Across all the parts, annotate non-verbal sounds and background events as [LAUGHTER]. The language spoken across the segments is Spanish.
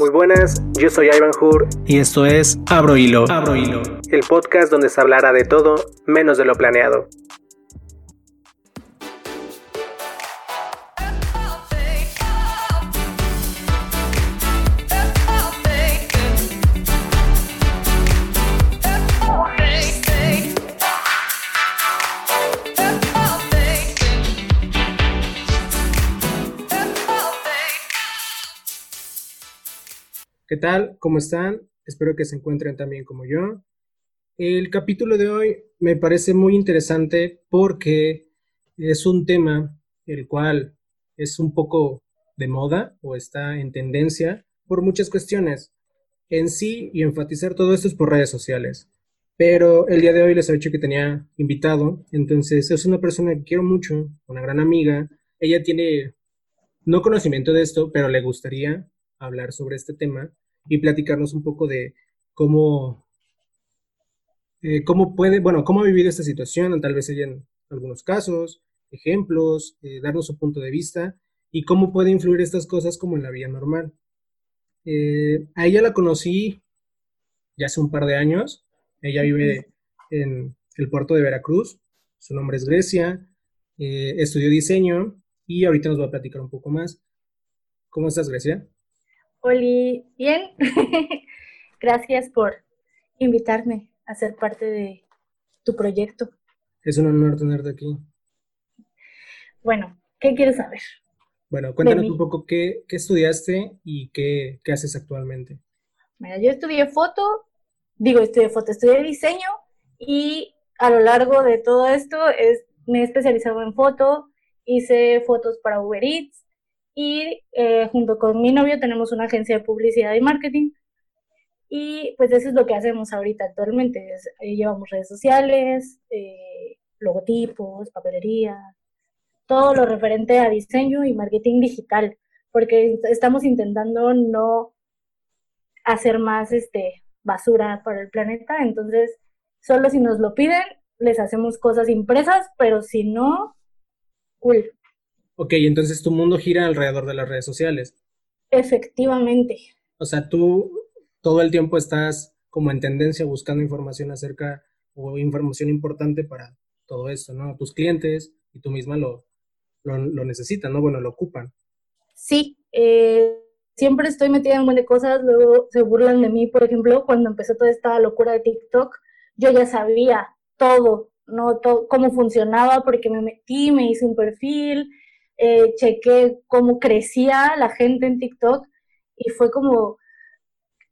Muy buenas, yo soy Ivan Hur y esto es Abro Hilo. Abro Hilo, el podcast donde se hablará de todo menos de lo planeado. Tal? ¿Cómo están? Espero que se encuentren también como yo. El capítulo de hoy me parece muy interesante porque es un tema el cual es un poco de moda o está en tendencia por muchas cuestiones. En sí, y enfatizar todo esto es por redes sociales. Pero el día de hoy les he dicho que tenía invitado, entonces es una persona que quiero mucho, una gran amiga. Ella tiene no conocimiento de esto, pero le gustaría hablar sobre este tema y platicarnos un poco de cómo, eh, cómo puede, bueno, cómo ha vivido esta situación, tal vez ella en algunos casos, ejemplos, eh, darnos su punto de vista y cómo puede influir estas cosas como en la vida normal. Eh, a ella la conocí ya hace un par de años. Ella vive en el puerto de Veracruz. Su nombre es Grecia. estudió diseño y ahorita nos va a platicar un poco más. ¿Cómo estás, Grecia? Oli, bien. [LAUGHS] Gracias por invitarme a ser parte de tu proyecto. Es un honor tenerte aquí. Bueno, ¿qué quieres saber? Bueno, cuéntanos un poco qué, estudiaste y qué, haces actualmente. Mira, yo estudié foto, digo, estudié foto, estudié diseño y a lo largo de todo esto es, me he especializado en foto, hice fotos para Uber Eats, y eh, junto con mi novio tenemos una agencia de publicidad y marketing. Y pues eso es lo que hacemos ahorita actualmente. llevamos redes sociales, eh, logotipos, papelería, todo lo referente a diseño y marketing digital, porque estamos intentando no hacer más este, basura para el planeta. Entonces, solo si nos lo piden, les hacemos cosas impresas, pero si no, cool. Ok, entonces tu mundo gira alrededor de las redes sociales. Efectivamente. O sea, tú todo el tiempo estás como en tendencia buscando información acerca o información importante para todo esto, ¿no? Tus clientes y tú misma lo, lo, necesitan, ¿no? Bueno, lo ocupan. Sí, eh, siempre estoy metida en un montón de cosas, luego se burlan de mí, por ejemplo, cuando empezó toda esta locura de TikTok, yo ya sabía todo, ¿no? Todo, cómo funcionaba, porque me metí, me hice un perfil, eh, chequé cómo crecía la gente en TikTok y fue como,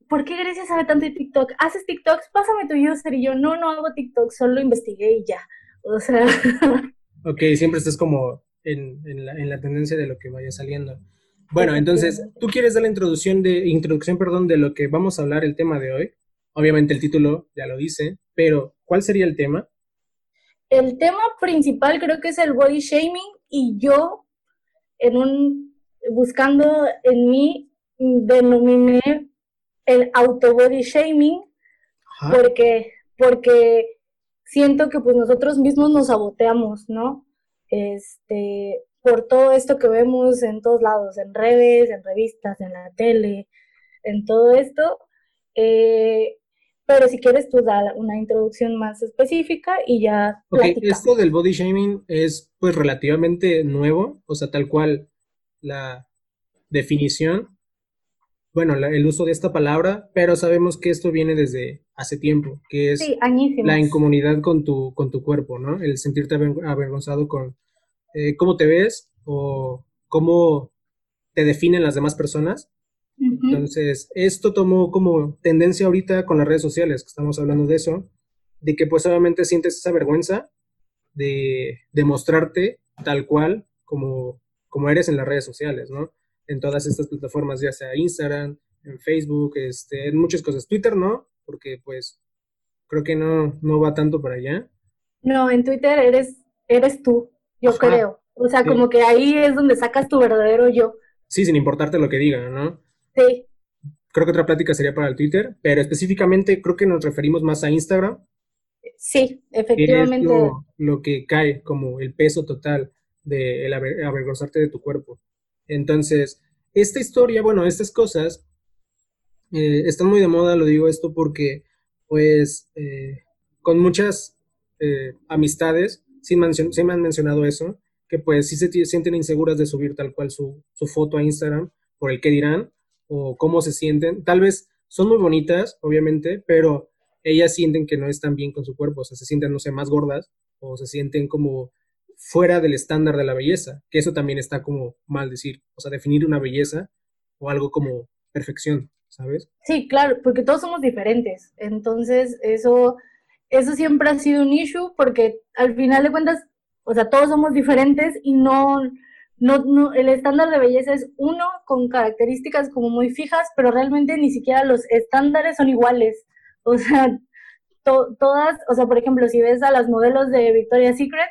¿por qué Grecia sabe tanto de TikTok? ¿Haces TikToks? Pásame tu user. Y yo, no, no hago TikTok, solo investigué y ya. O sea... [LAUGHS] Ok, siempre estás como en, la, tendencia de lo que vaya saliendo. Bueno, entonces, ¿tú quieres dar la introducción, de, introducción perdón, de lo que vamos a hablar el tema de hoy? Obviamente el título ya lo dice, pero ¿cuál sería el tema? El tema principal creo que es el body shaming y yo en un, buscando en mí, denominé el auto body shaming, porque, porque siento que pues nosotros mismos nos saboteamos, ¿no? Este, por todo esto que vemos en todos lados, en redes, en revistas, en la tele, en todo esto. Eh, pero si quieres tú da una introducción más específica y ya. Ok, esto del body shaming es pues relativamente nuevo, o sea, tal cual la definición, bueno, el uso de esta palabra, pero sabemos que esto viene desde hace tiempo, que es la incomunidad con tu, con tu cuerpo, ¿no? El sentirte avergonzado con eh, cómo te ves o cómo te definen las demás personas entonces, esto tomó como tendencia ahorita con las redes sociales, que estamos hablando de eso, de que pues obviamente sientes esa vergüenza de, mostrarte tal cual como, como eres en las redes sociales, ¿no? En todas estas plataformas, ya sea Instagram, en Facebook, este, en muchas cosas. Twitter no, porque pues creo que no, no va tanto para allá. No, en Twitter eres, eres tú, yo creo. O sea, como que ahí es donde sacas tu verdadero yo. Sí, sin importarte lo que digan, ¿no? Sí. Creo que otra plática sería para el Twitter, pero específicamente creo que nos referimos más a Instagram. Sí, efectivamente. lo, que cae como el peso total de el avergonzarte de tu cuerpo. Entonces, esta historia, bueno, estas cosas eh, están muy de moda, lo digo esto porque, pues, eh, con muchas eh, amistades, sí, me han mencionado eso, que pues sí se sienten inseguras de subir tal cual su, su foto a Instagram por el que dirán o cómo se sienten. Tal vez son muy bonitas, obviamente, pero ellas sienten que no están bien con su cuerpo, o sea, se sienten, no sé, más gordas o se sienten como fuera del estándar de la belleza, que eso también está como mal decir, o sea, definir una belleza o algo como perfección, ¿sabes? Sí, claro, porque todos somos diferentes, entonces eso, eso siempre ha sido un issue porque al final de cuentas, o sea, todos somos diferentes y no, no, no, el estándar de belleza es uno con características como muy fijas, pero realmente ni siquiera los estándares son iguales. O sea, todas, o sea, por ejemplo, si ves a las modelos de Victoria's Secret,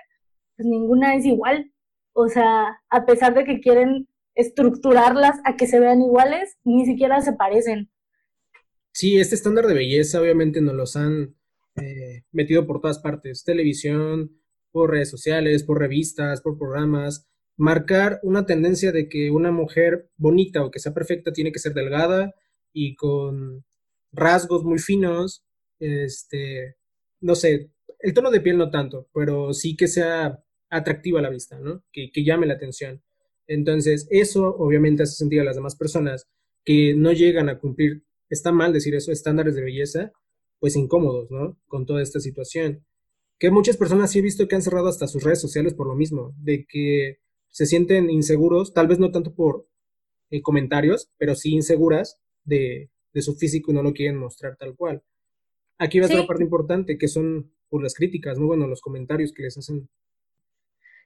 pues ninguna es igual. O sea, a pesar de que quieren estructurarlas a que se vean iguales, ni siquiera se parecen. Sí, este estándar de belleza obviamente nos los han eh, metido por todas partes, televisión, por redes sociales, por revistas, por programas, marcar una tendencia de que una mujer bonita o que sea perfecta tiene que ser delgada y con rasgos muy finos, este, no sé, el tono de piel no tanto, pero sí que sea atractiva a la vista, ¿no? Que, que llame la atención. Entonces, eso obviamente hace sentir a las demás personas que no llegan a cumplir, está mal decir eso, estándares de belleza, pues incómodos, ¿no? Con toda esta situación. Que muchas personas sí he visto que han cerrado hasta sus redes sociales por lo mismo, de que se sienten inseguros, tal vez no tanto por eh, comentarios, pero sí inseguras de, su físico y no lo quieren mostrar tal cual. Aquí va a otra parte importante, que son por las críticas, ¿no? Bueno, los comentarios que les hacen.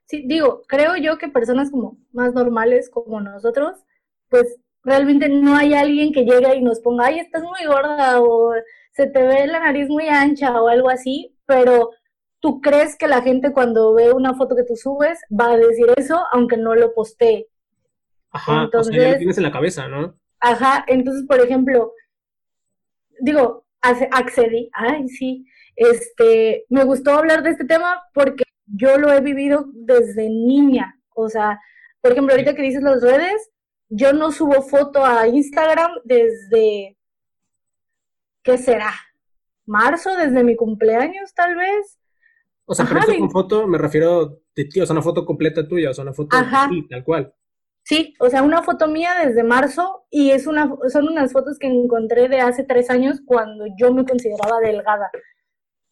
Sí, digo, creo yo que personas como más normales como nosotros, pues realmente no hay alguien que llegue y nos ponga, ay, estás muy gorda o se te ve la nariz muy ancha o algo así, pero tú crees que la gente cuando ve una foto que tú subes va a decir eso, aunque no lo postee. Ajá, entonces, o sea, ya lo tienes en la cabeza, ¿no? Ajá, entonces, por ejemplo, digo, accedí, ay, sí, este, me gustó hablar de este tema porque yo lo he vivido desde niña, o sea, por ejemplo, ahorita que dices las redes, yo no subo foto a Instagram desde, ¿qué será? Marzo, desde mi cumpleaños, tal vez. O sea, pero con foto me refiero de ti, o sea, una foto completa tuya, o sea, una foto Ajá. de ti, tal cual. Sí, o sea, una foto mía desde marzo y es una, son unas fotos que encontré de hace tres años cuando yo me consideraba delgada,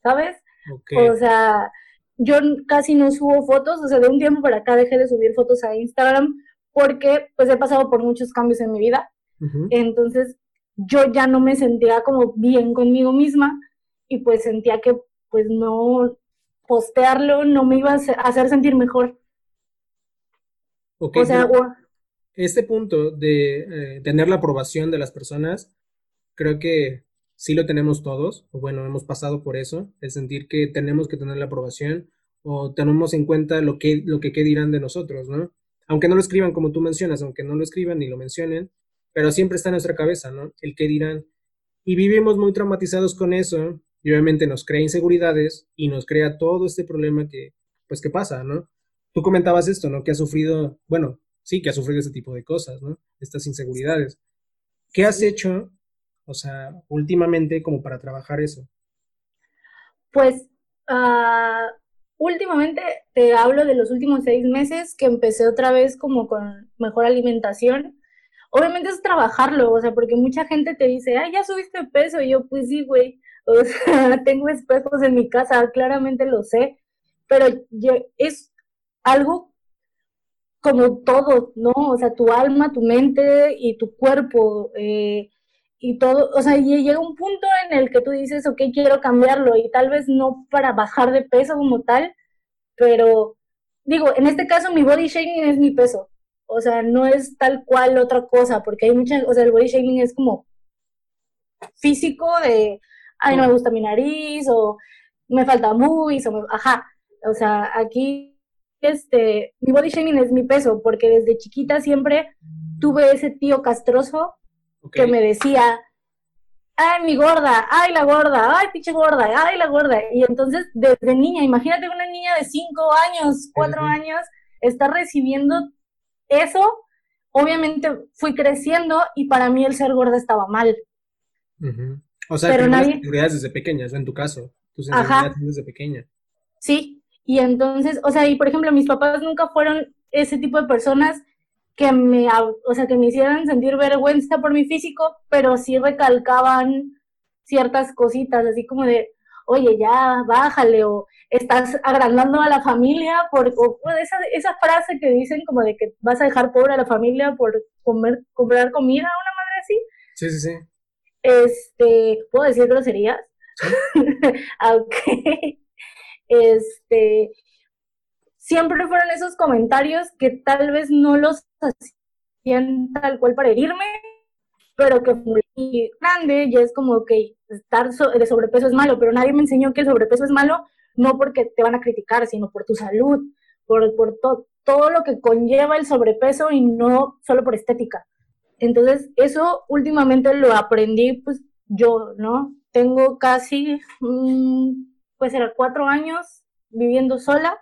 ¿sabes? O sea, yo casi no subo fotos, o sea, de un tiempo para acá dejé de subir fotos a Instagram porque pues he pasado por muchos cambios en mi vida. Entonces, yo ya no me sentía como bien conmigo misma y pues sentía que pues no, postearlo no me iba a hacer sentir mejor. o sea, este punto de eh, tener la aprobación de las personas, creo que sí lo tenemos todos, o bueno, hemos pasado por eso, el sentir que tenemos que tener la aprobación o tenemos en cuenta lo que, lo que dirán de nosotros, ¿no? Aunque no lo escriban como tú mencionas, aunque no lo escriban ni lo mencionen, pero siempre está en nuestra cabeza, ¿no? El qué dirán. Y vivimos muy traumatizados con eso y obviamente nos crea inseguridades y nos crea todo este problema que, pues, que pasa, ¿no? Tú comentabas esto, ¿no? Que ha sufrido, bueno, sí, que ha sufrido este tipo de cosas, ¿no? Estas inseguridades. ¿Qué has hecho, o sea, últimamente como para trabajar eso? Pues, uh, últimamente te hablo de los últimos seis meses que empecé otra vez como con mejor alimentación. Obviamente es trabajarlo, o sea, porque mucha gente te dice, ay, ya subiste peso, y yo, pues sí, güey, o sea, [LAUGHS] tengo espejos en mi casa, claramente lo sé, pero es algo como todo, ¿no? O sea, tu alma, tu mente y tu cuerpo eh, y todo, o sea, llega un punto en el que tú dices, ok, quiero cambiarlo y tal vez no para bajar de peso como tal, pero digo, en este caso mi body shaming es mi peso, o sea, no es tal cual otra cosa, porque hay mucha, o sea, el body shaming es como físico de, ay, no me gusta mi nariz, o me falta muy, o ajá, o sea, aquí, este, mi body shaming es mi peso, porque desde chiquita siempre tuve ese tío castroso que me decía, ay, mi gorda, ay, la gorda, ay, pinche gorda, ay, la gorda, y entonces, desde niña, imagínate una niña de cinco años, cuatro años, está recibiendo eso, obviamente fui creciendo y para mí el ser gorda estaba mal. O sea, pero nadie... desde pequeñas, en tu caso, tus inseguridades desde pequeña. Sí, y entonces, o sea, y por ejemplo, mis papás nunca fueron ese tipo de personas que me, o sea, que me hicieran sentir vergüenza por mi físico, pero sí recalcaban ciertas cositas, así como de, oye, ya, bájale, o estás agrandando a la familia, por, esa, esa frase que dicen como de que vas a dejar pobre a la familia por comer, comprar comida, una madre así. Sí, sí, sí. Este, ¿puedo decir groserías? [LAUGHS] ok. Este, siempre fueron esos comentarios que tal vez no los hacían tal cual para herirme, pero que muy grande y es como que estar de sobrepeso es malo, pero nadie me enseñó que el sobrepeso es malo no porque te van a criticar, sino por tu salud, por, por todo lo que conlleva el sobrepeso y no solo por estética. Entonces, eso últimamente lo aprendí pues yo, ¿no? Tengo casi, mm, pues era cuatro años viviendo sola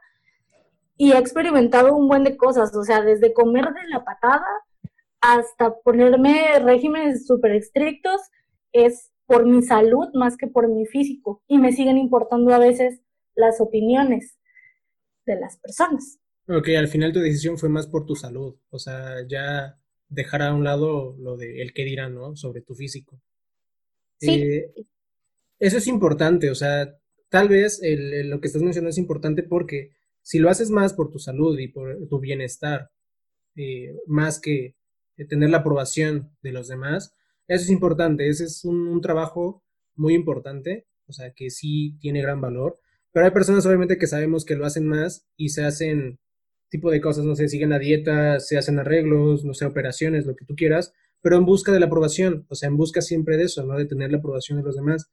y he experimentado un buen de cosas, o sea, desde comer de la patada hasta ponerme regímenes súper estrictos, es por mi salud más que por mi físico. Y me siguen importando a veces las opiniones de las personas. Ok, al final tu decisión fue más por tu salud, o sea, ya dejar a un lado lo de el que dirán, ¿no? Sobre tu físico. Sí. Eh, eso es importante, o sea, tal vez lo que estás mencionando es importante porque si lo haces más por tu salud y por tu bienestar, eh, más que tener la aprobación de los demás, eso es importante, ese es un, trabajo muy importante, o sea, que sí tiene gran valor, pero hay personas obviamente que sabemos que lo hacen más y se hacen tipo de cosas, no sé, siguen la dieta, se hacen arreglos, no sé, operaciones, lo que tú quieras, pero en busca de la aprobación, o sea, en busca siempre de eso, ¿no? De tener la aprobación de los demás,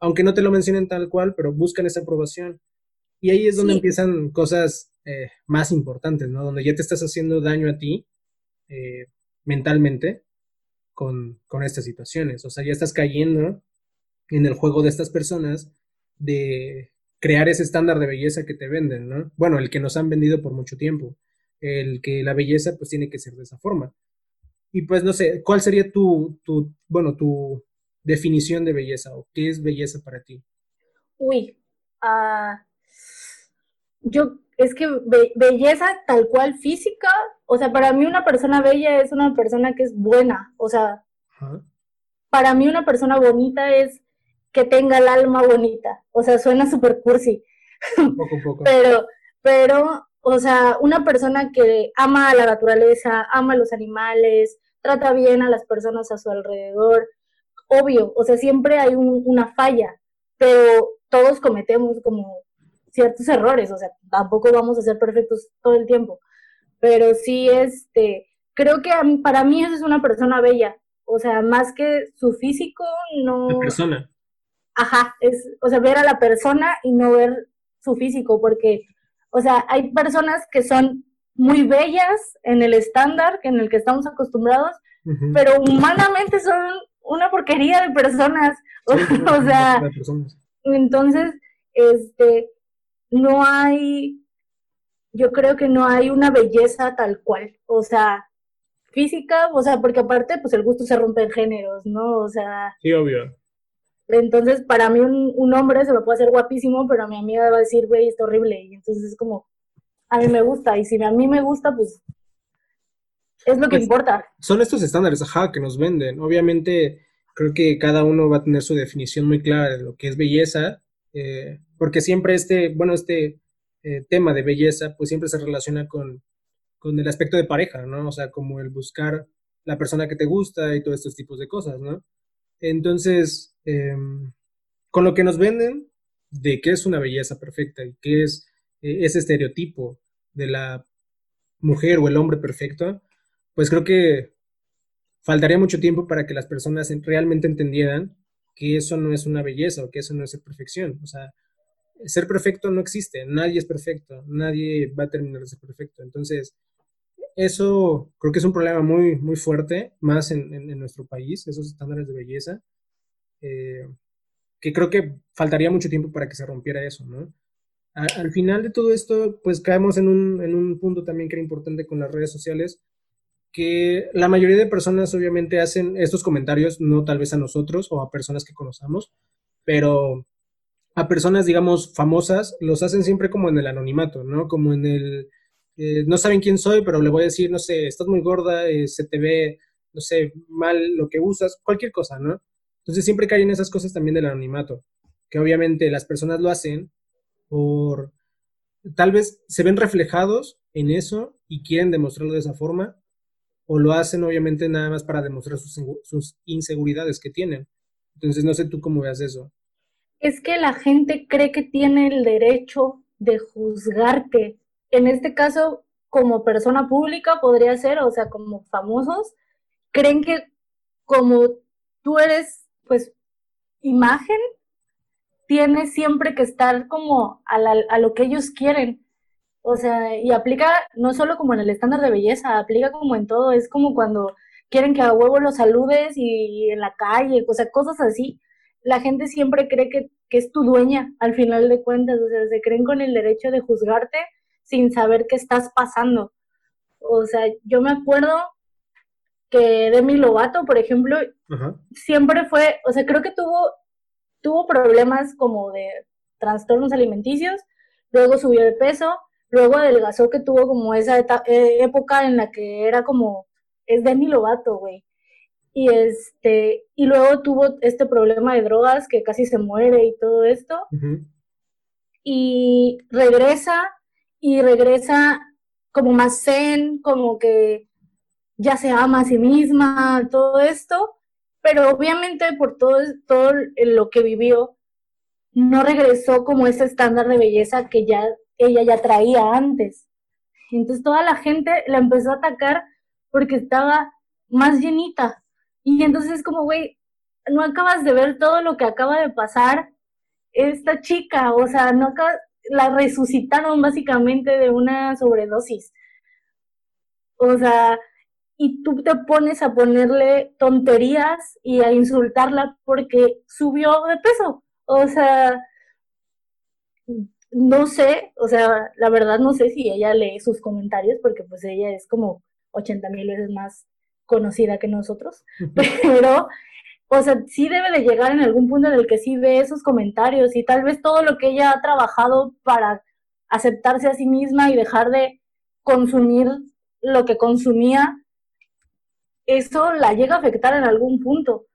aunque no te lo mencionen tal cual, pero buscan esa aprobación. Y ahí es donde empiezan cosas eh, más importantes, ¿no? Donde ya te estás haciendo daño a ti eh, mentalmente con, con estas situaciones. O sea, ya estás cayendo en el juego de estas personas de crear ese estándar de belleza que te venden, ¿no? Bueno, el que nos han vendido por mucho tiempo, el que la belleza pues tiene que ser de esa forma. Y pues no sé, ¿cuál sería tu, tu bueno, tu definición de belleza o qué es belleza para ti? Uy, ah, yo, es que belleza tal cual física, o sea, para mí una persona bella es una persona que es buena, o sea, para mí una persona bonita es que tenga el alma bonita, o sea, suena súper cursi, poco, poco. [LAUGHS] pero, pero, o sea, una persona que ama a la naturaleza, ama a los animales, trata bien a las personas a su alrededor, obvio, o sea, siempre hay una falla, pero todos cometemos como ciertos errores, o sea, tampoco vamos a ser perfectos todo el tiempo, pero sí, este, creo que para mí eso es una persona bella, o sea, más que su físico, no... La persona. Ajá, es, o sea, ver a la persona y no ver su físico, porque, o sea, hay personas que son muy bellas en el estándar en el que estamos acostumbrados, pero humanamente son una porquería de personas. [LAUGHS] o sea, entonces, este, no hay, yo creo que no hay una belleza tal cual, o sea, física, o sea, porque aparte, pues el gusto se rompe en géneros, ¿no? O sea... Sí, obvio. Entonces, para mí un, hombre se me puede hacer guapísimo, pero a mi amiga va a decir, güey, está horrible. Y entonces es como, a mí me gusta. Y si a mí me gusta, pues es lo que pues, importa. Son estos estándares, ajá, que nos venden. Obviamente, creo que cada uno va a tener su definición muy clara de lo que es belleza eh, porque siempre este, bueno, este eh, tema de belleza, pues siempre se relaciona con, con, el aspecto de pareja, ¿no? O sea, como el buscar la persona que te gusta y todos estos tipos de cosas, ¿no? Entonces, em, con lo que nos venden de qué es una belleza perfecta y qué es eh, ese estereotipo de la mujer o el hombre perfecto, pues creo que faltaría mucho tiempo para que las personas realmente entendieran que eso no es una belleza o que eso no es perfección. O sea, ser perfecto no existe, nadie es perfecto, nadie va a terminar de ser perfecto. Entonces, eso creo que es un problema muy, muy fuerte, más en, nuestro país, esos estándares de belleza, eh, que creo que faltaría mucho tiempo para que se rompiera eso, ¿no? al final de todo esto, pues caemos en un, en un punto también que era importante con las redes sociales, que la mayoría de personas obviamente hacen estos comentarios, no tal vez a nosotros o a personas que conozcamos, pero a personas, digamos, famosas, los hacen siempre como en el anonimato, ¿no? Como en el, eh, no saben quién soy, pero le voy a decir, no sé, estás muy gorda, eh, se te ve, no sé, mal lo que usas, cualquier cosa, ¿no? Entonces siempre caen esas cosas también del anonimato, que obviamente las personas lo hacen por, tal vez se ven reflejados en eso y quieren demostrarlo de esa forma, o lo hacen obviamente nada más para demostrar sus, sus inseguridades que tienen. Entonces no sé tú cómo veas eso. Es que la gente cree que tiene el derecho de juzgarte. En este caso, como persona pública podría ser, o sea, como famosos, creen que como tú eres, pues, imagen, tienes siempre que estar como a, a lo que ellos quieren. O sea, y aplica no solo como en el estándar de belleza, aplica como en todo. Es como cuando quieren que a huevo los saludes y, en la calle, o sea, cosas así. La gente siempre cree que, que es tu dueña al final de cuentas, o sea, se creen con el derecho de juzgarte sin saber qué estás pasando. O sea, yo me acuerdo que Demi Lovato, por ejemplo, siempre fue, o sea, creo que tuvo, tuvo problemas como de trastornos alimenticios, luego subió de peso, luego adelgazó que tuvo como esa eh, época en la que era como, es Demi Lovato, güey. Y este, y luego tuvo este problema de drogas que casi se muere y todo esto. Y regresa, y regresa como más zen, como que ya se ama a sí misma, todo esto, pero obviamente por todo, todo lo que vivió, no regresó como ese estándar de belleza que ya ella ya traía antes. Entonces toda la gente la empezó a atacar porque estaba más llenita. Y entonces es como, güey, no acabas de ver todo lo que acaba de pasar esta chica, o sea, no la resucitaron básicamente de una sobredosis. O sea, y tú te pones a ponerle tonterías y a insultarla porque subió de peso. O sea, no sé, o sea, la verdad no sé si ella lee sus comentarios porque pues ella es como 80 mil veces más conocida que nosotros, [LAUGHS] pero, o sea, sí debe de llegar en algún punto en el que sí ve esos comentarios y tal vez todo lo que ella ha trabajado para aceptarse a sí misma y dejar de consumir lo que consumía, eso la llega a afectar en algún punto.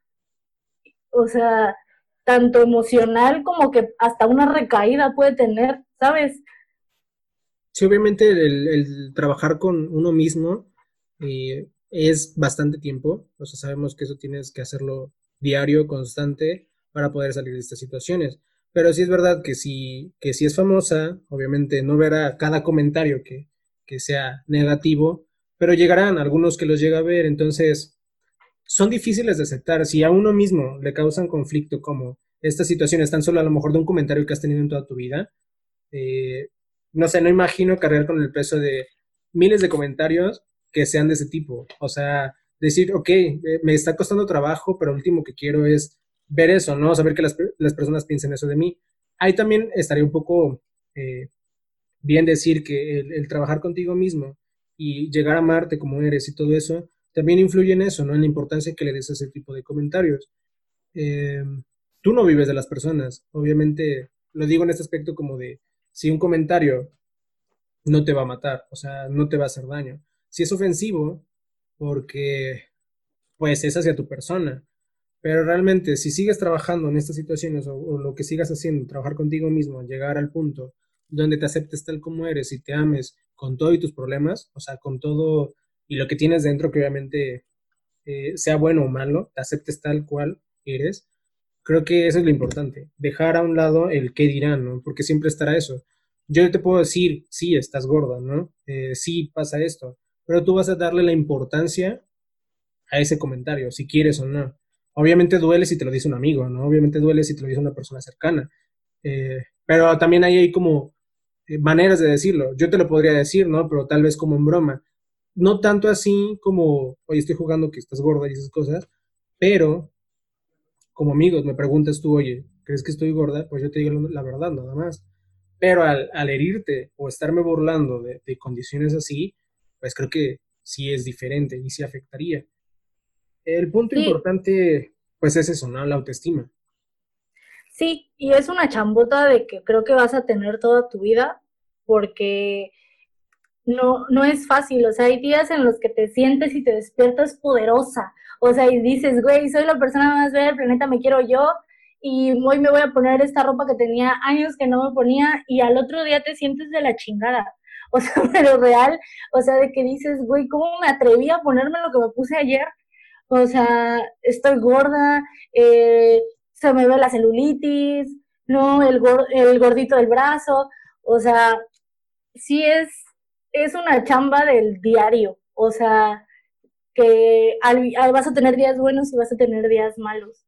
O sea, tanto emocional como que hasta una recaída puede tener, ¿sabes? Sí, obviamente el, trabajar con uno mismo eh, es bastante tiempo, o sea, sabemos que eso tienes que hacerlo diario, constante, para poder salir de estas situaciones. Pero sí es verdad que si, que si es famosa, obviamente no verá cada comentario que, que sea negativo, pero llegarán algunos que los llega a ver, entonces son difíciles de aceptar. Si a uno mismo le causan conflicto como estas situaciones, tan solo a lo mejor de un comentario que has tenido en toda tu vida, eh, no sé, no imagino cargar con el peso de miles de comentarios que sean de ese tipo. O sea, decir, ok, eh, me está costando trabajo, pero lo último que quiero es ver eso, ¿no? Saber que las, personas piensen eso de mí. Ahí también estaría un poco eh, bien decir que el, trabajar contigo mismo y llegar a amarte como eres y todo eso, también influye en eso, ¿no? En la importancia que le des a ese tipo de comentarios. Eh, tú no vives de las personas. Obviamente, lo digo en este aspecto como de, si un comentario no te va a matar, o sea, no te va a hacer daño. Si es ofensivo, porque pues es hacia tu persona. Pero realmente, si sigues trabajando en estas situaciones o, o, lo que sigas haciendo, trabajar contigo mismo, llegar al punto donde te aceptes tal como eres y te ames con todo y tus problemas, o sea, con todo y lo que tienes dentro, que obviamente eh, sea bueno o malo, te aceptes tal cual eres, creo que eso es lo importante, dejar a un lado el qué dirán, ¿no? Porque siempre estará eso. Yo te puedo decir, sí, estás gorda, ¿no? Eh, sí, pasa esto, pero tú vas a darle la importancia a ese comentario, si quieres o no. Obviamente duele si te lo dice un amigo, ¿no? Obviamente duele si te lo dice una persona cercana. Eh, pero también ahí hay como maneras de decirlo. Yo te lo podría decir, ¿no? Pero tal vez como en broma. No tanto así como, oye, estoy jugando que estás gorda y esas cosas, pero como amigos me preguntas tú, oye, ¿crees que estoy gorda? Pues yo te digo la verdad, nada más. Pero al, herirte o estarme burlando de, condiciones así, pues creo que sí es diferente y sí afectaría. El punto importante, pues es eso, ¿no? La autoestima. Sí, y es una chambota de que creo que vas a tener toda tu vida, porque no, no es fácil, o sea, hay días en los que te sientes y te despiertas poderosa, o sea, y dices, güey, soy la persona más bella del planeta, me quiero yo, y hoy me voy a poner esta ropa que tenía años que no me ponía, y al otro día te sientes de la chingada, o sea, [LAUGHS] pero real, o sea, de que dices, güey, ¿cómo me atreví a ponerme lo que me puse ayer? O sea, estoy gorda, eh, se me ve la celulitis, no, el, el gordito del brazo, o sea, sí es es una chamba del diario, o sea, que vas a tener días buenos y vas a tener días malos.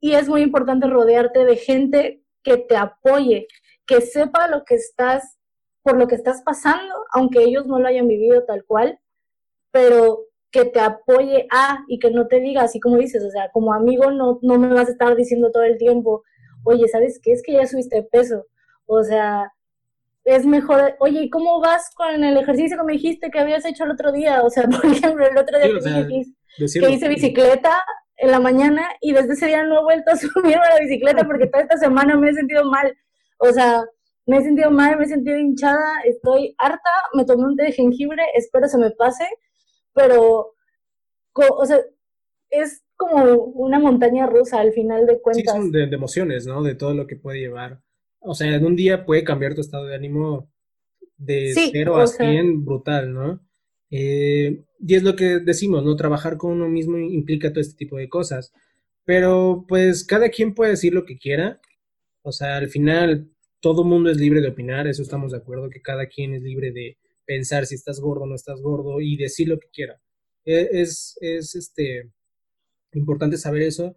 Y es muy importante rodearte de gente que te apoye, que sepa lo que estás, por lo que estás pasando, aunque ellos no lo hayan vivido tal cual, pero que te apoye a y que no te diga así como dices, o sea, como amigo no, no me vas a estar diciendo todo el tiempo, oye, ¿sabes qué? Es que ya subiste peso. O sea, es mejor, oye, ¿y cómo vas con el ejercicio que me dijiste que habías hecho el otro día? O sea, [LAUGHS] por ejemplo, el otro día que hice bicicleta en la mañana y desde ese día no he vuelto a [LAUGHS] subirme a la bicicleta porque toda esta semana me he sentido mal. O sea, me he sentido mal, me he sentido hinchada, estoy harta, me tomé un té de jengibre, espero se me pase, pero, o sea, es como una montaña rusa al final de cuentas. Sí, son de emociones, ¿no? De todo lo que puede llevar o sea, en un día puede cambiar tu estado de ánimo de 0 a 100 brutal, ¿no? Eh, y es lo que decimos, ¿no? Trabajar con uno mismo implica todo este tipo de cosas. Pero pues cada quien puede decir lo que quiera. O sea, al final todo mundo es libre de opinar, eso estamos de acuerdo, que cada quien es libre de pensar si estás gordo o no estás gordo y decir lo que quiera. E, es, es este, importante saber eso,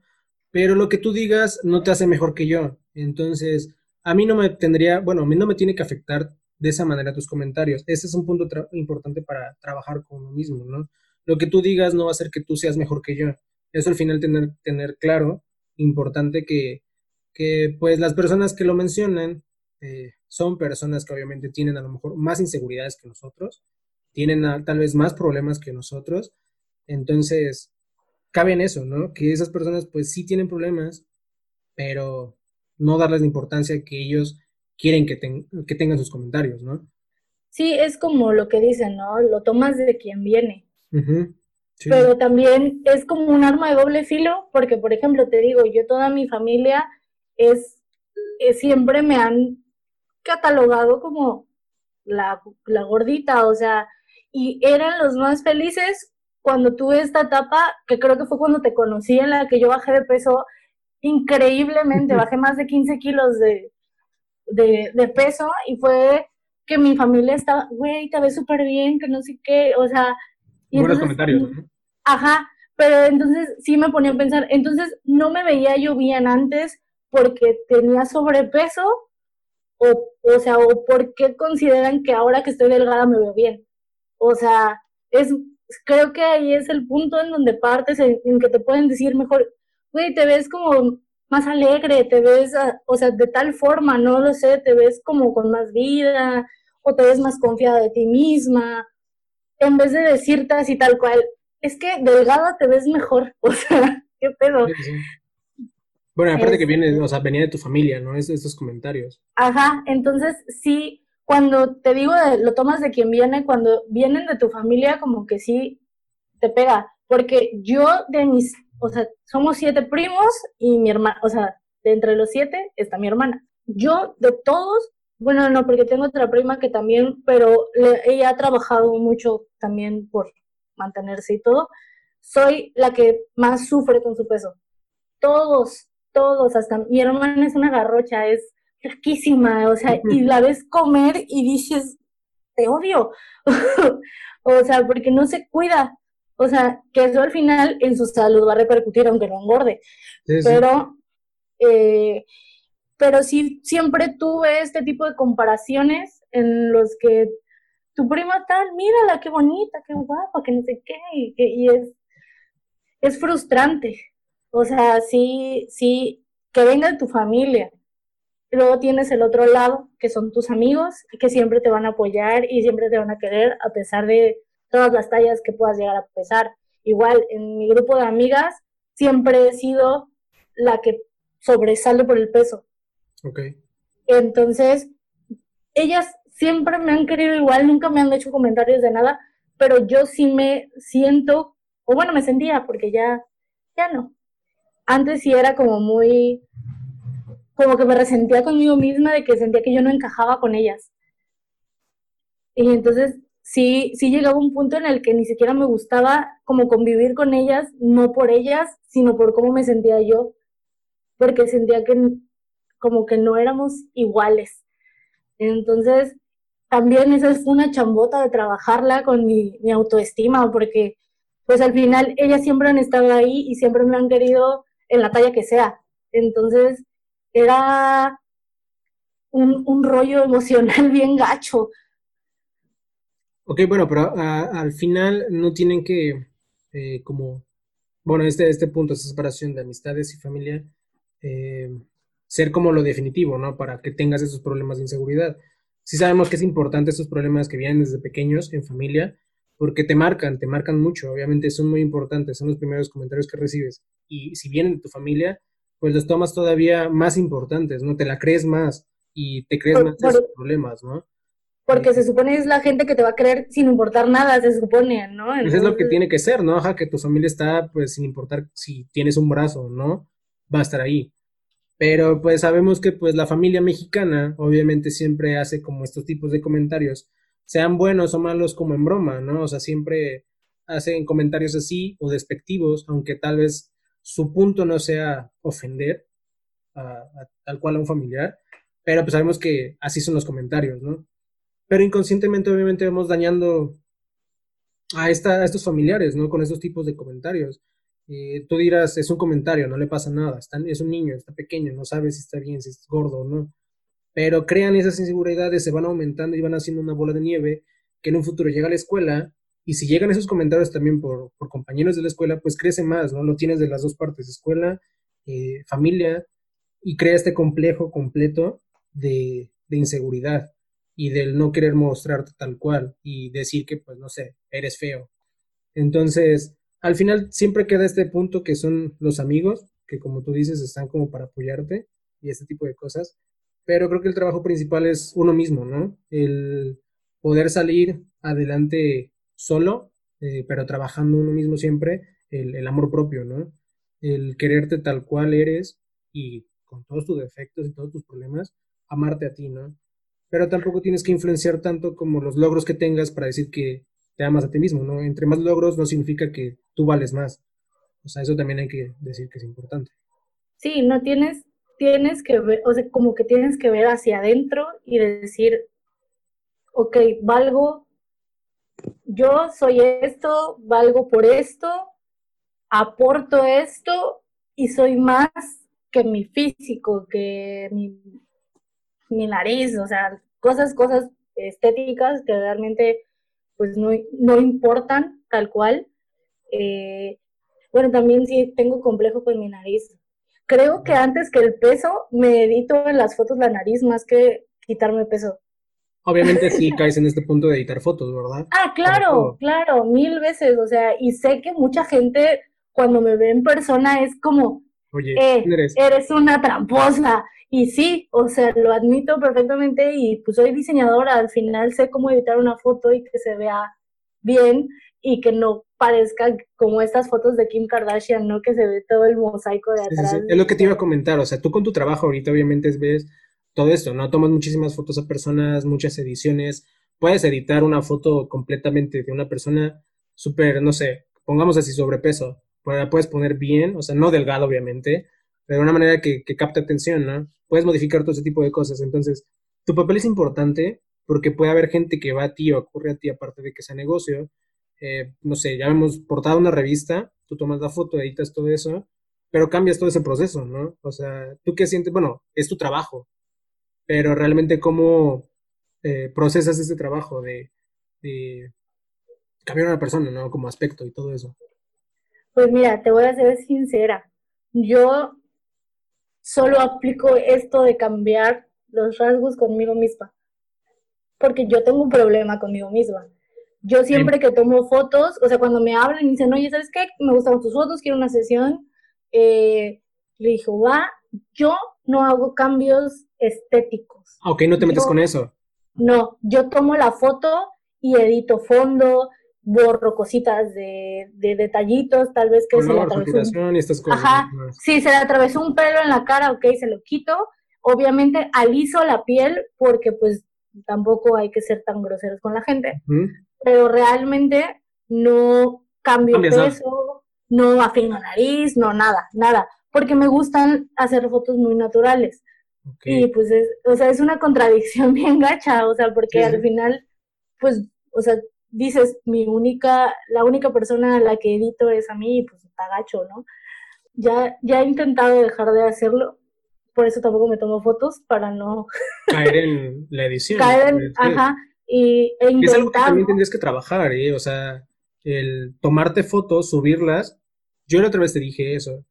pero lo que tú digas no te hace mejor que yo. Entonces, a mí no me tendría, bueno, a mí no me tiene que afectar de esa manera tus comentarios. Ese es un punto importante para trabajar con uno mismo, ¿no? Lo que tú digas no va a hacer que tú seas mejor que yo. Eso al final tener, tener claro, importante que, que pues las personas que lo mencionan eh, son personas que obviamente tienen a lo mejor más inseguridades que nosotros, tienen tal vez más problemas que nosotros. Entonces, cabe en eso, ¿no? Que esas personas pues sí tienen problemas, pero no darles la importancia que ellos quieren que, que tengan sus comentarios, ¿no? Sí, es como lo que dicen, ¿no? Lo tomas de quien viene. Pero también es como un arma de doble filo, porque, por ejemplo, te digo, yo toda mi familia es, siempre me han catalogado como la, la gordita, o sea, y eran los más felices cuando tuve esta etapa, que creo que fue cuando te conocí, en la que yo bajé de peso increíblemente, [LAUGHS] bajé más de 15 kilos de, de, peso y fue que mi familia estaba, güey, te ves súper bien, que no sé qué, o sea... Y Buenos comentarios, ¿no? Ajá, pero entonces sí me ponía a pensar, entonces no me veía yo bien antes porque tenía sobrepeso o, o sea, o por qué consideran que ahora que estoy delgada me veo bien. O sea, es, creo que ahí es el punto en donde partes, en que te pueden decir mejor, güey, te ves como más alegre, te ves, ah, o sea, de tal forma, no lo sé, te ves como con más vida, o te ves más confiada de ti misma, en vez de decirte así tal cual, es que delgada te ves mejor, [LAUGHS] o sea, qué pedo. Bueno, aparte que viene, o sea, venía de tu familia, ¿no? Es, esos comentarios. Ajá, entonces sí, cuando te digo, lo tomas de quien viene, cuando vienen de tu familia, como que sí te pega, porque yo de mis o sea, somos siete primos y mi hermana, o sea, de entre los siete está mi hermana. Yo de todos, bueno, no, porque tengo otra prima que también, pero ella ha trabajado mucho también por mantenerse y todo. Soy la que más sufre con su peso. Todos, todos, hasta mi hermana es una garrocha, es riquísima, o sea, y la ves comer y dices, te odio. [LAUGHS] o sea, porque no se cuida, o sea, que eso al final en su salud va a repercutir aunque no engorde. Pero, eh, pero sí, siempre tuve este tipo de comparaciones en los que tu prima tal, mírala, qué bonita, qué guapa, que no sé qué, y, y es, es frustrante. O sea, sí, sí, que venga de tu familia. Luego tienes el otro lado, que son tus amigos, que siempre te van a apoyar y siempre te van a querer a pesar de todas las tallas que puedas llegar a pesar. Igual, en mi grupo de amigas siempre he sido la que sobresale por el peso. Ok. Entonces, ellas siempre me han querido igual, nunca me han hecho comentarios de nada, pero yo sí me siento, o bueno, me sentía, porque ya, ya no. Antes sí era como muy, como que me resentía conmigo misma de que sentía que yo no encajaba con ellas. Y entonces sí, sí llegaba un punto en el que ni siquiera me gustaba como convivir con ellas, no por ellas, sino por cómo me sentía yo, porque sentía que como que no éramos iguales. Entonces, también esa es una chambota de trabajarla con mi, mi autoestima, porque pues al final ellas siempre han estado ahí y siempre me han querido en la talla que sea. Entonces, era un, un rollo emocional [LAUGHS] bien gacho. Ok, bueno, pero al final no tienen que, eh, como, bueno, este, este punto, esta separación de amistades y familia, eh, ser como lo definitivo, ¿no? Para que tengas esos problemas de inseguridad. Sí sabemos que es importante estos problemas que vienen desde pequeños en familia, porque te marcan, te marcan mucho, obviamente son muy importantes, son los primeros comentarios que recibes. Y si vienen de tu familia, pues los tomas todavía más importantes, ¿no? Te la crees más y te crees más de esos problemas, ¿no? Porque se supone es la gente que te va a creer sin importar nada, se supone, ¿no? Entonces, pues es lo que tiene que ser, ¿no? Ajá, que tu familia está, pues, sin importar si tienes un brazo, ¿no? Va a estar ahí. Pero, pues, sabemos que, pues, la familia mexicana, obviamente, siempre hace como estos tipos de comentarios, sean buenos o malos como en broma, ¿no? O sea, siempre hacen comentarios así o despectivos, aunque tal vez su punto no sea ofender a, tal cual a un familiar, pero pues sabemos que así son los comentarios, ¿no? pero inconscientemente obviamente vamos dañando a, estos familiares, ¿no? Con estos tipos de comentarios. tú dirás, es un comentario, no le pasa nada, es un niño, está pequeño, no sabe si está bien, si es gordo o no. Pero crean esas inseguridades, se van aumentando y van haciendo una bola de nieve que en un futuro llega a la escuela y si llegan esos comentarios también por, compañeros de la escuela, pues crece más, ¿no? Lo tienes de las dos partes, escuela, eh, familia, y crea este complejo completo de, de inseguridad y del no querer mostrarte tal cual y decir que, pues, no sé, eres feo. Entonces, al final siempre queda este punto que son los amigos, que como tú dices, están como para apoyarte y este tipo de cosas. Pero creo que el trabajo principal es uno mismo, ¿no? El poder salir adelante solo, eh, pero trabajando uno mismo siempre, el, el amor propio, ¿no? El quererte tal cual eres y con todos tus defectos y todos tus problemas, amarte a ti, ¿no? pero tampoco tienes que influenciar tanto como los logros que tengas para decir que te amas a ti mismo, ¿no? Entre más logros no significa que tú vales más. O sea, eso también hay que decir que es importante. Sí, no tienes, tienes que ver, o sea, como que tienes que ver hacia adentro y decir, ok, valgo, yo soy esto, valgo por esto, aporto esto y soy más que mi físico, que mi nariz, o sea, cosas, cosas estéticas que realmente pues no, no importan tal cual. Eh, bueno, también sí tengo complejo con mi nariz. Creo que antes que el peso me edito en las fotos la nariz más que quitarme peso. Obviamente sí [LAUGHS] caes en este punto de editar fotos, ¿verdad? Ah, claro, claro, mil veces, o sea, y sé que mucha gente cuando me ve en persona es como, Oye, eh, eres? eres una tramposa, y sí, o sea, lo admito perfectamente y pues soy diseñadora, al final sé cómo editar una foto y que se vea bien y que no parezca como estas fotos de Kim Kardashian, ¿no? Que se ve todo el mosaico de atrás. Es lo que te iba a comentar, o sea, tú con tu trabajo ahorita obviamente ves todo esto, ¿no? Tomas muchísimas fotos a personas, muchas ediciones, puedes editar una foto completamente de una persona súper, no sé, pongamos así sobrepeso, puedes poner bien, o sea, no delgado obviamente, pero de una manera que, que capte atención, ¿no? Puedes modificar todo ese tipo de cosas. Entonces, tu papel es importante porque puede haber gente que va a ti o ocurre a ti, aparte de que sea negocio. Eh, no sé, ya hemos portado una revista, tú tomas la foto, editas todo eso, pero cambias todo ese proceso, ¿no? O sea, tú qué sientes, bueno, es tu trabajo, pero realmente cómo eh, procesas ese trabajo de, de cambiar a una persona, ¿no? Como aspecto y todo eso. Pues mira, te voy a ser sincera. Yo solo aplico esto de cambiar los rasgos conmigo misma, porque yo tengo un problema conmigo misma. Yo siempre que tomo fotos, o sea, cuando me hablan y dicen, oye, ¿sabes qué? Me gustan tus fotos, quiero una sesión. Eh, le dijo, va, yo no hago cambios estéticos. Ah, ok, no te metes con eso. No, yo tomo la foto y edito fondo, borro cositas de, de detallitos, tal vez que se le atravesó un... estas cosas. Ajá, sí, se le atravesó un pelo en la cara, ok, se lo quito. Obviamente aliso la piel porque pues tampoco hay que ser tan groseros con la gente, pero realmente no cambio peso, no afino nariz, no nada, nada, porque me gustan hacer fotos muy naturales. Y pues es, o sea, es una contradicción [LAUGHS] bien gacha, o sea, porque al final, pues, o sea, dices, mi única, la única persona a la que edito es a mí, pues está gacho, ¿no? Ya, ya he intentado dejar de hacerlo, por eso tampoco me tomo fotos, para no... Caer en la edición. [LAUGHS] Caer en, ajá, y e Es algo que también tendrías que trabajar, ¿eh? O sea, el tomarte fotos, subirlas, yo la otra vez te dije eso,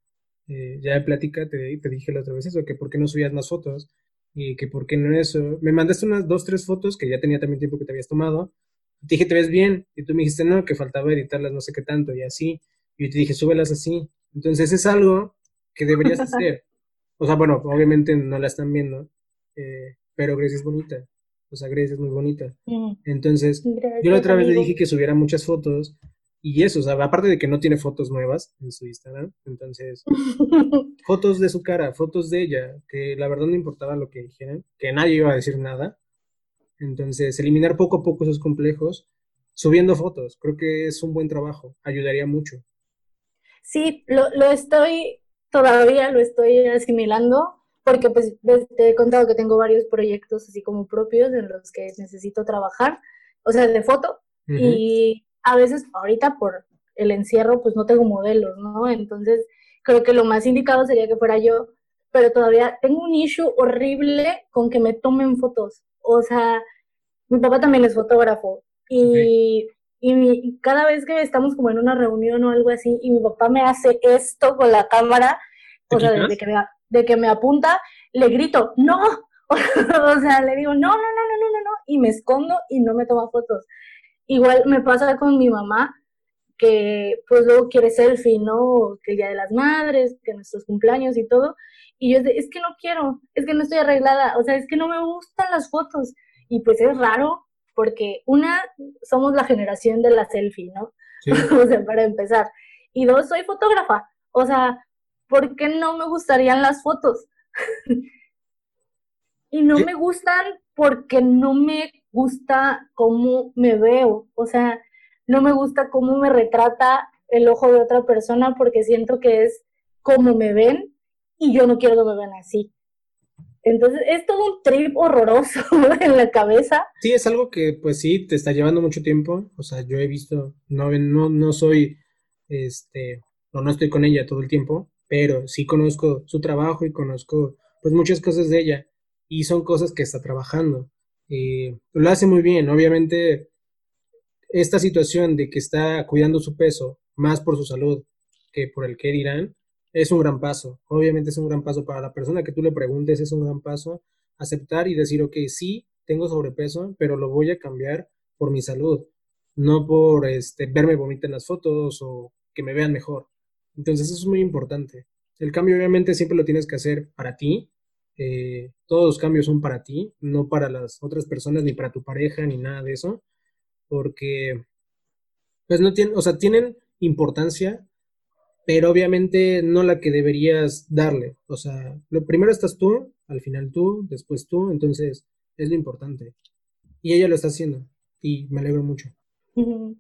eh, ya de plática te, te, dije la otra vez eso, que por qué no subías más fotos y que por qué no eso. Me mandaste unas dos, tres fotos que ya tenía también tiempo que te habías tomado. Te dije, te ves bien. Y tú me dijiste, no, que faltaba editarlas no sé qué tanto y así. Y yo te dije, súbelas así. Entonces es algo que deberías hacer. [LAUGHS] O sea, bueno, obviamente no la están viendo, eh, pero Grace es bonita. O sea, Grace es muy bonita. Mm. Entonces, yo la otra vez le dije que subiera muchas fotos y eso, o sea, aparte de que no tiene fotos nuevas en su Instagram, entonces, [LAUGHS] fotos de su cara, fotos de ella, que la verdad no importaba lo que dijeran, que nadie iba a decir nada. Entonces, eliminar poco a poco esos complejos, subiendo fotos, creo que es un buen trabajo, ayudaría mucho. Sí, lo, lo estoy, todavía lo estoy asimilando, porque pues te he contado que tengo varios proyectos así como propios en los que necesito trabajar, o sea, de foto, y a veces ahorita por el encierro pues no tengo modelos, ¿no? Entonces creo que lo más indicado sería que fuera yo, pero todavía tengo un issue horrible con que me tomen fotos. O sea, mi papá también es fotógrafo y, y, cada vez que estamos como en una reunión o algo así y mi papá me hace esto con la cámara, o sea, de que, me, de que me apunta, le grito, no, [LAUGHS] o sea, le digo, no, no, no, no, no, no, no, y me escondo y no me toma fotos. Igual me pasa con mi mamá, que pues luego quiere selfie, ¿no? Que el Día de las Madres, que nuestros cumpleaños y todo. Y yo es que no quiero, es que no estoy arreglada, o sea, es que no me gustan las fotos. Y pues es raro, porque una, somos la generación de la selfie, ¿no? [LAUGHS] o sea, para empezar. Y dos, soy fotógrafa. O sea, ¿por qué no me gustarían las fotos? [LAUGHS] y no me gustan porque no me gusta cómo me veo, o sea, no me gusta cómo me retrata el ojo de otra persona porque siento que es como me ven y yo no quiero que me vean así. Entonces es todo un trip horroroso [LAUGHS] en la cabeza. Sí, es algo que pues sí, te está llevando mucho tiempo. O sea, yo he visto, no, no, no soy, este, o no estoy con ella todo el tiempo, pero sí conozco su trabajo y conozco pues muchas cosas de ella y son cosas que está trabajando. Eh, lo hace muy bien. Obviamente, esta situación de que está cuidando su peso más por su salud que por el que dirán, es un gran paso. Obviamente es un gran paso para la persona que tú le preguntes, es un gran paso aceptar y decir, ok, sí, tengo sobrepeso, pero lo voy a cambiar por mi salud, no por este, verme bonita en las fotos o que me vean mejor. Entonces eso es muy importante. El cambio obviamente siempre lo tienes que hacer para ti, eh, todos los cambios son para ti, no para las otras personas, ni para tu pareja, ni nada de eso, porque, pues no tienen, o sea, tienen importancia, pero obviamente no la que deberías darle. O sea, lo primero estás tú, al final tú, después tú, entonces es lo importante. Y ella lo está haciendo y me alegro mucho. [LAUGHS]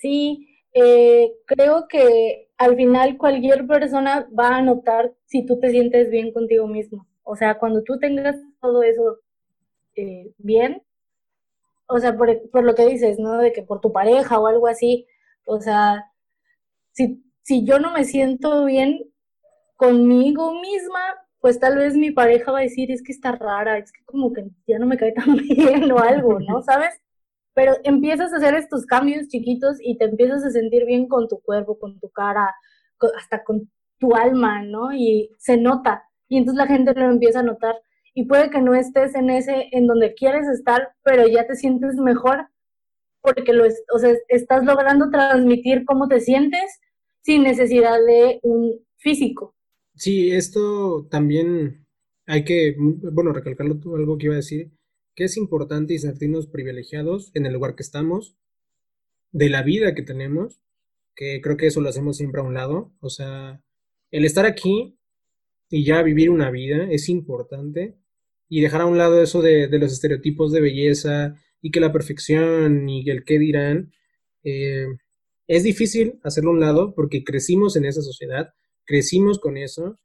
Sí, eh, creo que al final cualquier persona va a notar si tú te sientes bien contigo mismo. O sea, cuando tú tengas todo eso eh, bien, o sea, por, lo que dices, ¿no? De que por tu pareja o algo así, o sea, si, si yo no me siento bien conmigo misma, pues tal vez mi pareja va a decir, es que está rara, es que como que ya no me cae tan [LAUGHS] bien o algo, ¿no? [LAUGHS] ¿Sabes? Pero empiezas a hacer estos cambios chiquitos y te empiezas a sentir bien con tu cuerpo, con tu cara, hasta con tu alma, ¿no? Y se nota y entonces la gente lo empieza a notar. Y puede que no estés en ese, en donde quieres estar, pero ya te sientes mejor porque lo o sea, estás logrando transmitir cómo te sientes sin necesidad de un físico. Sí, esto también hay que, bueno, recalcarlo tú, algo que iba a decir, que es importante y sentirnos privilegiados en el lugar que estamos, de la vida que tenemos, que creo que eso lo hacemos siempre a un lado, o sea, el estar aquí y ya vivir una vida es importante. Y dejar a un lado eso de, los estereotipos de belleza y que la perfección y el qué dirán, eh, es difícil hacerlo a un lado porque crecimos en esa sociedad, crecimos con eso,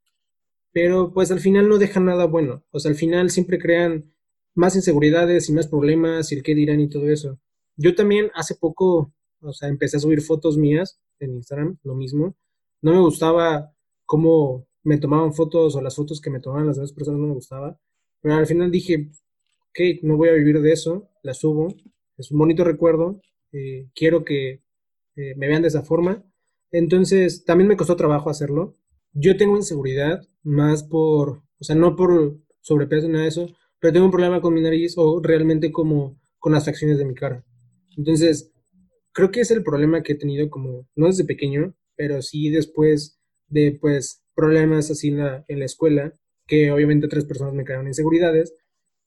pero pues al final no dejan nada bueno, o sea, al final siempre crean más inseguridades y más problemas y el qué dirán y todo eso. Yo también hace poco, o sea, empecé a subir fotos mías en Instagram, lo mismo. No me gustaba cómo me tomaban fotos o las fotos que me tomaban las demás personas no me gustaba. Pero al final dije, ok, no voy a vivir de eso, la subo, es un bonito recuerdo, eh, quiero que eh, me vean de esa forma. Entonces, también me costó trabajo hacerlo. Yo tengo inseguridad más por, o sea, no por sobrepeso ni nada de eso, pero tengo un problema con mi nariz o realmente como con las facciones de mi cara. Entonces, creo que es el problema que he tenido como, no desde pequeño, pero sí después de, pues, problemas así en la, escuela, que obviamente tres personas me crearon inseguridades.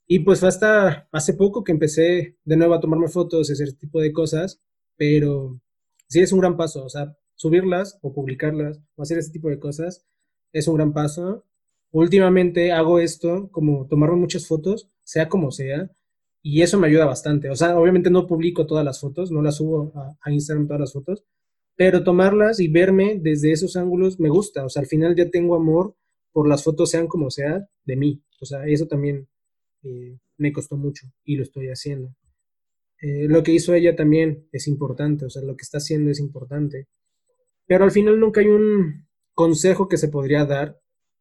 Y pues hasta hace poco que empecé de nuevo a tomarme fotos y hacer este tipo de cosas, pero sí es un gran paso, o sea, subirlas o publicarlas o hacer este tipo de cosas es un gran paso últimamente hago esto, como tomarme muchas fotos, sea como sea, y eso me ayuda bastante. O sea, obviamente no publico todas las fotos, no las subo a, Instagram todas las fotos, pero tomarlas y verme desde esos ángulos me gusta. O sea, al final ya tengo amor por las fotos, sean como sea, de mí. O sea, eso también eh, me costó mucho y lo estoy haciendo. Eh, lo que hizo ella también es importante, o sea, lo que está haciendo es importante. Pero al final nunca hay un consejo que se podría dar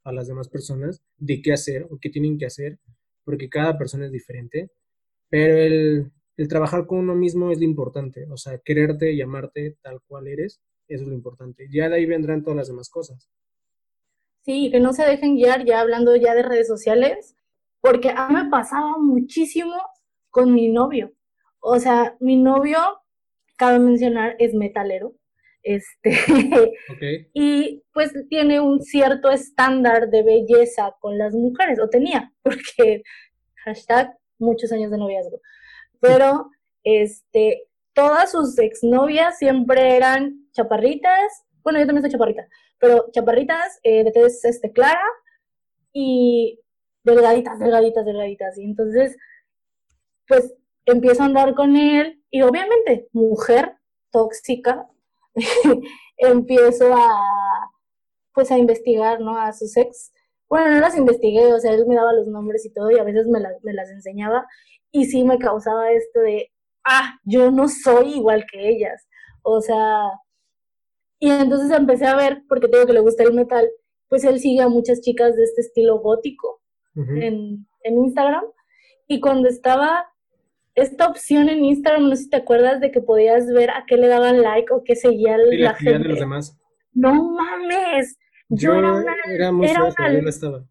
a las demás personas de qué hacer o qué tienen que hacer, porque cada persona es diferente, pero el, trabajar con uno mismo es lo importante, o sea, quererte y amarte tal cual eres, eso es lo importante. Ya de ahí vendrán todas las demás cosas. Sí, que no se dejen guiar ya hablando ya de redes sociales, porque a mí me pasaba muchísimo con mi novio. O sea, mi novio, cabe mencionar, es metalero. Este, [LAUGHS] Y pues tiene un cierto estándar de belleza con las mujeres, o tenía, [LAUGHS] porque hashtag muchos años de noviazgo. Pero este, todas sus exnovias siempre eran chaparritas, bueno, yo también soy chaparrita, pero chaparritas eh, de tez este, clara y delgaditas, delgaditas, delgaditas. Y entonces, pues empiezo a andar con él y obviamente mujer tóxica, [LAUGHS] empiezo a, pues a investigar, ¿no? A sus ex. Bueno, no las investigué, o sea, él me daba los nombres y todo y a veces me, me las enseñaba y sí me causaba esto de, ah, yo no soy igual que ellas. O sea, y entonces empecé a ver, porque tengo que le gusta el metal, pues él sigue a muchas chicas de este estilo gótico en, en Instagram. Y cuando estaba esta opción en Instagram, no sé si te acuerdas de que podías ver a qué le daban like o qué seguía la, gente. de los demás. No mames. Yo, era una, era muy era, una, estaba.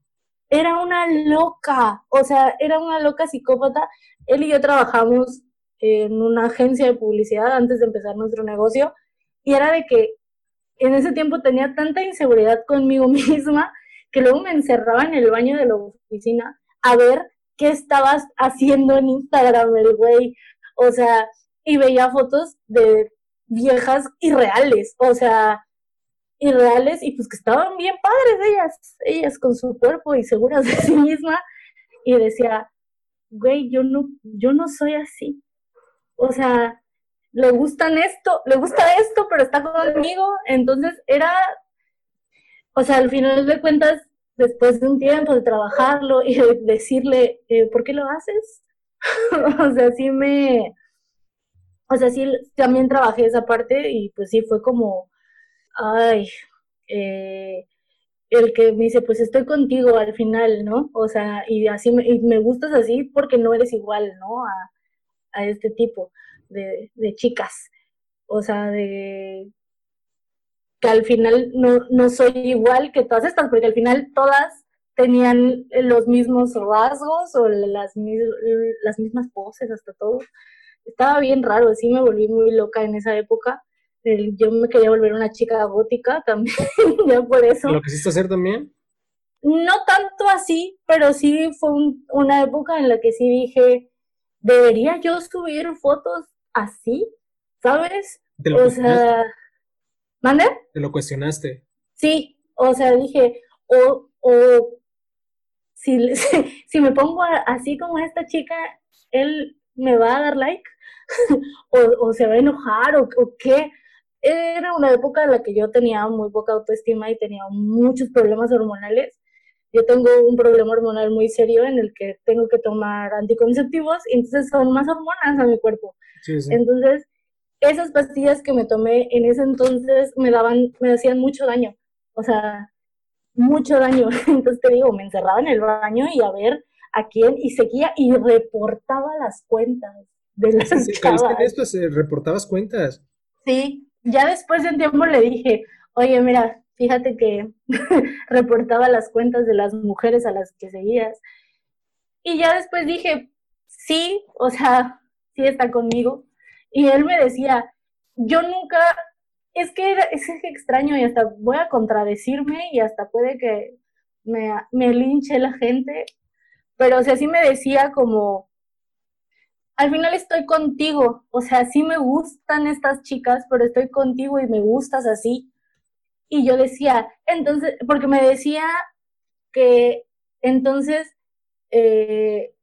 era una loca, o sea, era una loca psicópata. Él y yo trabajamos en una agencia de publicidad antes de empezar nuestro negocio y era de que en ese tiempo tenía tanta inseguridad conmigo [LAUGHS] misma que luego me encerraba en el baño de la oficina a ver qué estabas haciendo en Instagram, el güey. O sea, y veía fotos de viejas irreales, o sea, irreales y pues que estaban bien padres ellas, ellas con su cuerpo y seguras de sí misma. Y decía, güey, yo no, yo no soy así. O sea, le gustan esto, le gusta esto, pero está conmigo. Entonces era, o sea, al final de cuentas, después de un tiempo de trabajarlo y de decirle, eh, ¿por qué lo haces? [LAUGHS] o sea, sí me, o sea, sí, también trabajé esa parte y pues sí fue como, ay, eh, el que me dice, pues estoy contigo al final, ¿no? O sea, y así me, y me gustas así porque no eres igual, ¿no? A, a este tipo de, de chicas. O sea, de que al final no, no soy igual que todas estas, porque al final todas tenían los mismos rasgos o las, las mismas poses, hasta todo. estaba bien raro, sí me volví muy loca en esa época. Yo me quería volver una chica gótica [LAUGHS] también, ya por eso. ¿Lo quisiste hacer también? No tanto así, pero sí fue una época en la que sí dije, ¿debería yo subir fotos así? ¿Sabes? o sea, ¿mande? ¿Te lo cuestionaste? Sí, o sea, dije, o, o si, [LAUGHS] si me pongo así como esta chica, él me va a dar like [LAUGHS] o, se va a enojar o, qué. Era una época en la que yo tenía muy poca autoestima y tenía muchos problemas hormonales. Yo tengo un problema hormonal muy serio en el que tengo que tomar anticonceptivos y entonces son más hormonas a mi cuerpo. Entonces, esas pastillas que me tomé en ese entonces me daban, me hacían mucho daño. O sea, mucho daño. [LAUGHS] Entonces te digo, me encerraba en el baño y a ver a quién y seguía y reportaba las cuentas de las sí, esto? ¿Reportabas cuentas? Sí, ya después de un tiempo le dije, oye, mira, fíjate que [LAUGHS] reportaba las cuentas de las mujeres a las que seguías. Y ya después dije, sí, o sea, sí está conmigo. Y él me decía, yo nunca, es que es extraño y hasta voy a contradecirme y hasta puede que me, me linche la gente, pero o sea, sí me decía como, al final estoy contigo, o sea, sí me gustan estas chicas, pero estoy contigo y me gustas así. Y yo decía, entonces, porque me decía que entonces, eh,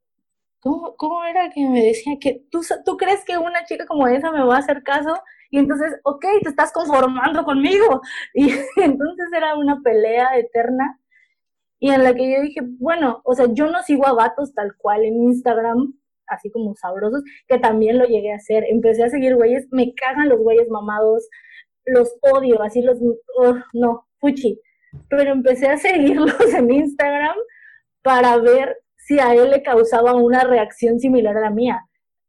¿cómo, era que me decía que tú, tú crees que una chica como esa me va a hacer caso? Y entonces, ok, te estás conformando conmigo. [LAUGHS] Y entonces era una pelea eterna y en la que yo dije, bueno, o sea, yo no sigo a vatos tal cual en Instagram, así como sabrosos, que también lo llegué a hacer. Empecé a seguir güeyes, me cagan los güeyes mamados, los odio, así los, no, fuchi. Pero empecé a [LAUGHS] seguirlos en Instagram para ver si a él le causaba una reacción similar a la mía.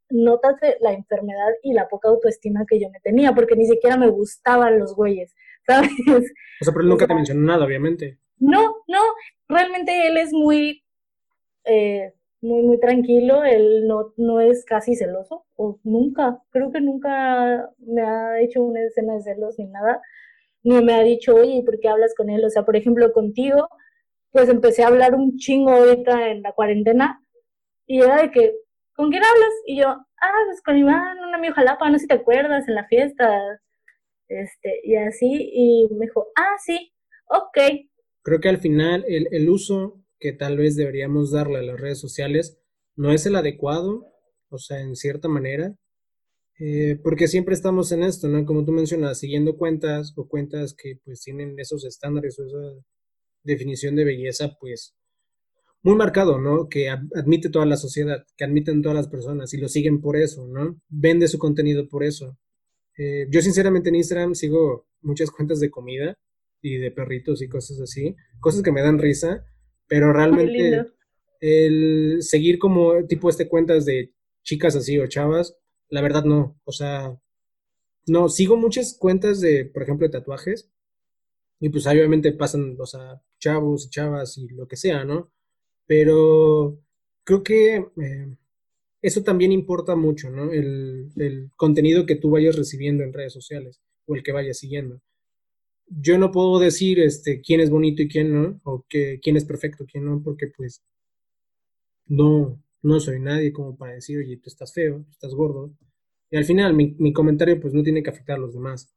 Nótate la enfermedad y la poca autoestima que yo me tenía, porque ni siquiera me gustaban los güeyes, [LAUGHS] ¿sabes? O sea, pero él nunca te mencionó nada, obviamente. No, no, realmente él es muy, eh, muy, muy tranquilo, él no, no es casi celoso, o nunca, creo que nunca me ha hecho una escena de celos ni nada, ni me ha dicho, oye, ¿por qué hablas con él? O sea, por ejemplo, contigo, pues empecé a hablar un chingo ahorita en la cuarentena, y era de que, ¿con quién hablas? Y yo, ah, pues con Iván, un amigo Jalapa, no sé si te acuerdas, en la fiesta, este, y así, y me dijo, ah, sí, ok, Creo que al final el, uso que tal vez deberíamos darle a las redes sociales no es el adecuado, o sea, en cierta manera, eh, porque siempre estamos en esto, ¿no? Como tú mencionas, siguiendo cuentas o cuentas que pues tienen esos estándares o esa definición de belleza, pues muy marcado, ¿no? Que admite toda la sociedad, que admiten todas las personas y lo siguen por eso, ¿no? Vende su contenido por eso. Eh, yo sinceramente en Instagram sigo muchas [LAUGHS] cuentas de comida y de perritos y cosas así, cosas que me dan risa, pero realmente el seguir como tipo este cuentas de chicas así o chavas, la verdad no, o sea, no, sigo muchas cuentas de, por ejemplo, de tatuajes, y pues obviamente pasan, o sea, chavos y chavas y lo que sea, ¿no? Pero creo que eh, eso también importa mucho, ¿no? El, el contenido que tú vayas recibiendo en redes sociales o el que vayas siguiendo yo no puedo decir este, quién es bonito y quién no, o que, quién es perfecto, quién no, porque pues no, no soy nadie como para decir, oye, tú estás feo, tú estás gordo. Y al final mi, mi comentario pues no tiene que afectar a los demás.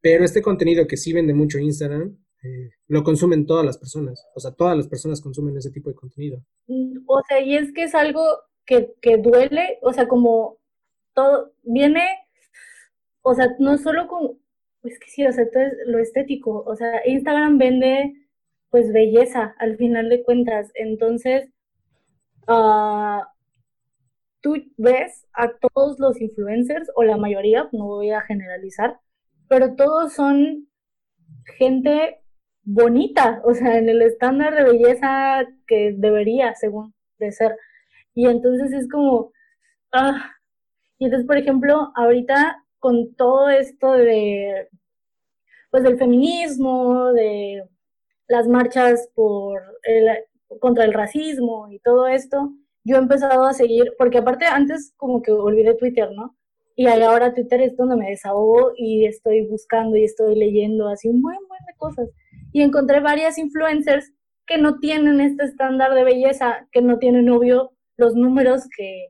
Pero este contenido que sí vende mucho Instagram, eh, lo consumen todas las personas. O sea, todas las personas consumen ese tipo de contenido. Mm, o sea, y es que es algo que, que duele, o sea, como todo viene, o sea, no solo con, es que sí, o sea, todo es lo estético, o sea, Instagram vende pues belleza al final de cuentas, entonces uh, tú ves a todos los influencers, o la mayoría, no voy a generalizar, pero todos son gente bonita, o sea, en el estándar de belleza que debería, según de ser. Y entonces es como, ah, y entonces, por ejemplo, ahorita con todo esto de, pues, del feminismo, de las marchas por el, contra el racismo y todo esto, yo he empezado a seguir, porque aparte antes como que olvidé Twitter, ¿no? Y ahora Twitter es donde me desahogo y estoy buscando y estoy leyendo así un buen, buen de cosas. Y encontré varias influencers que no tienen este estándar de belleza, que no tienen, obvio, los números que,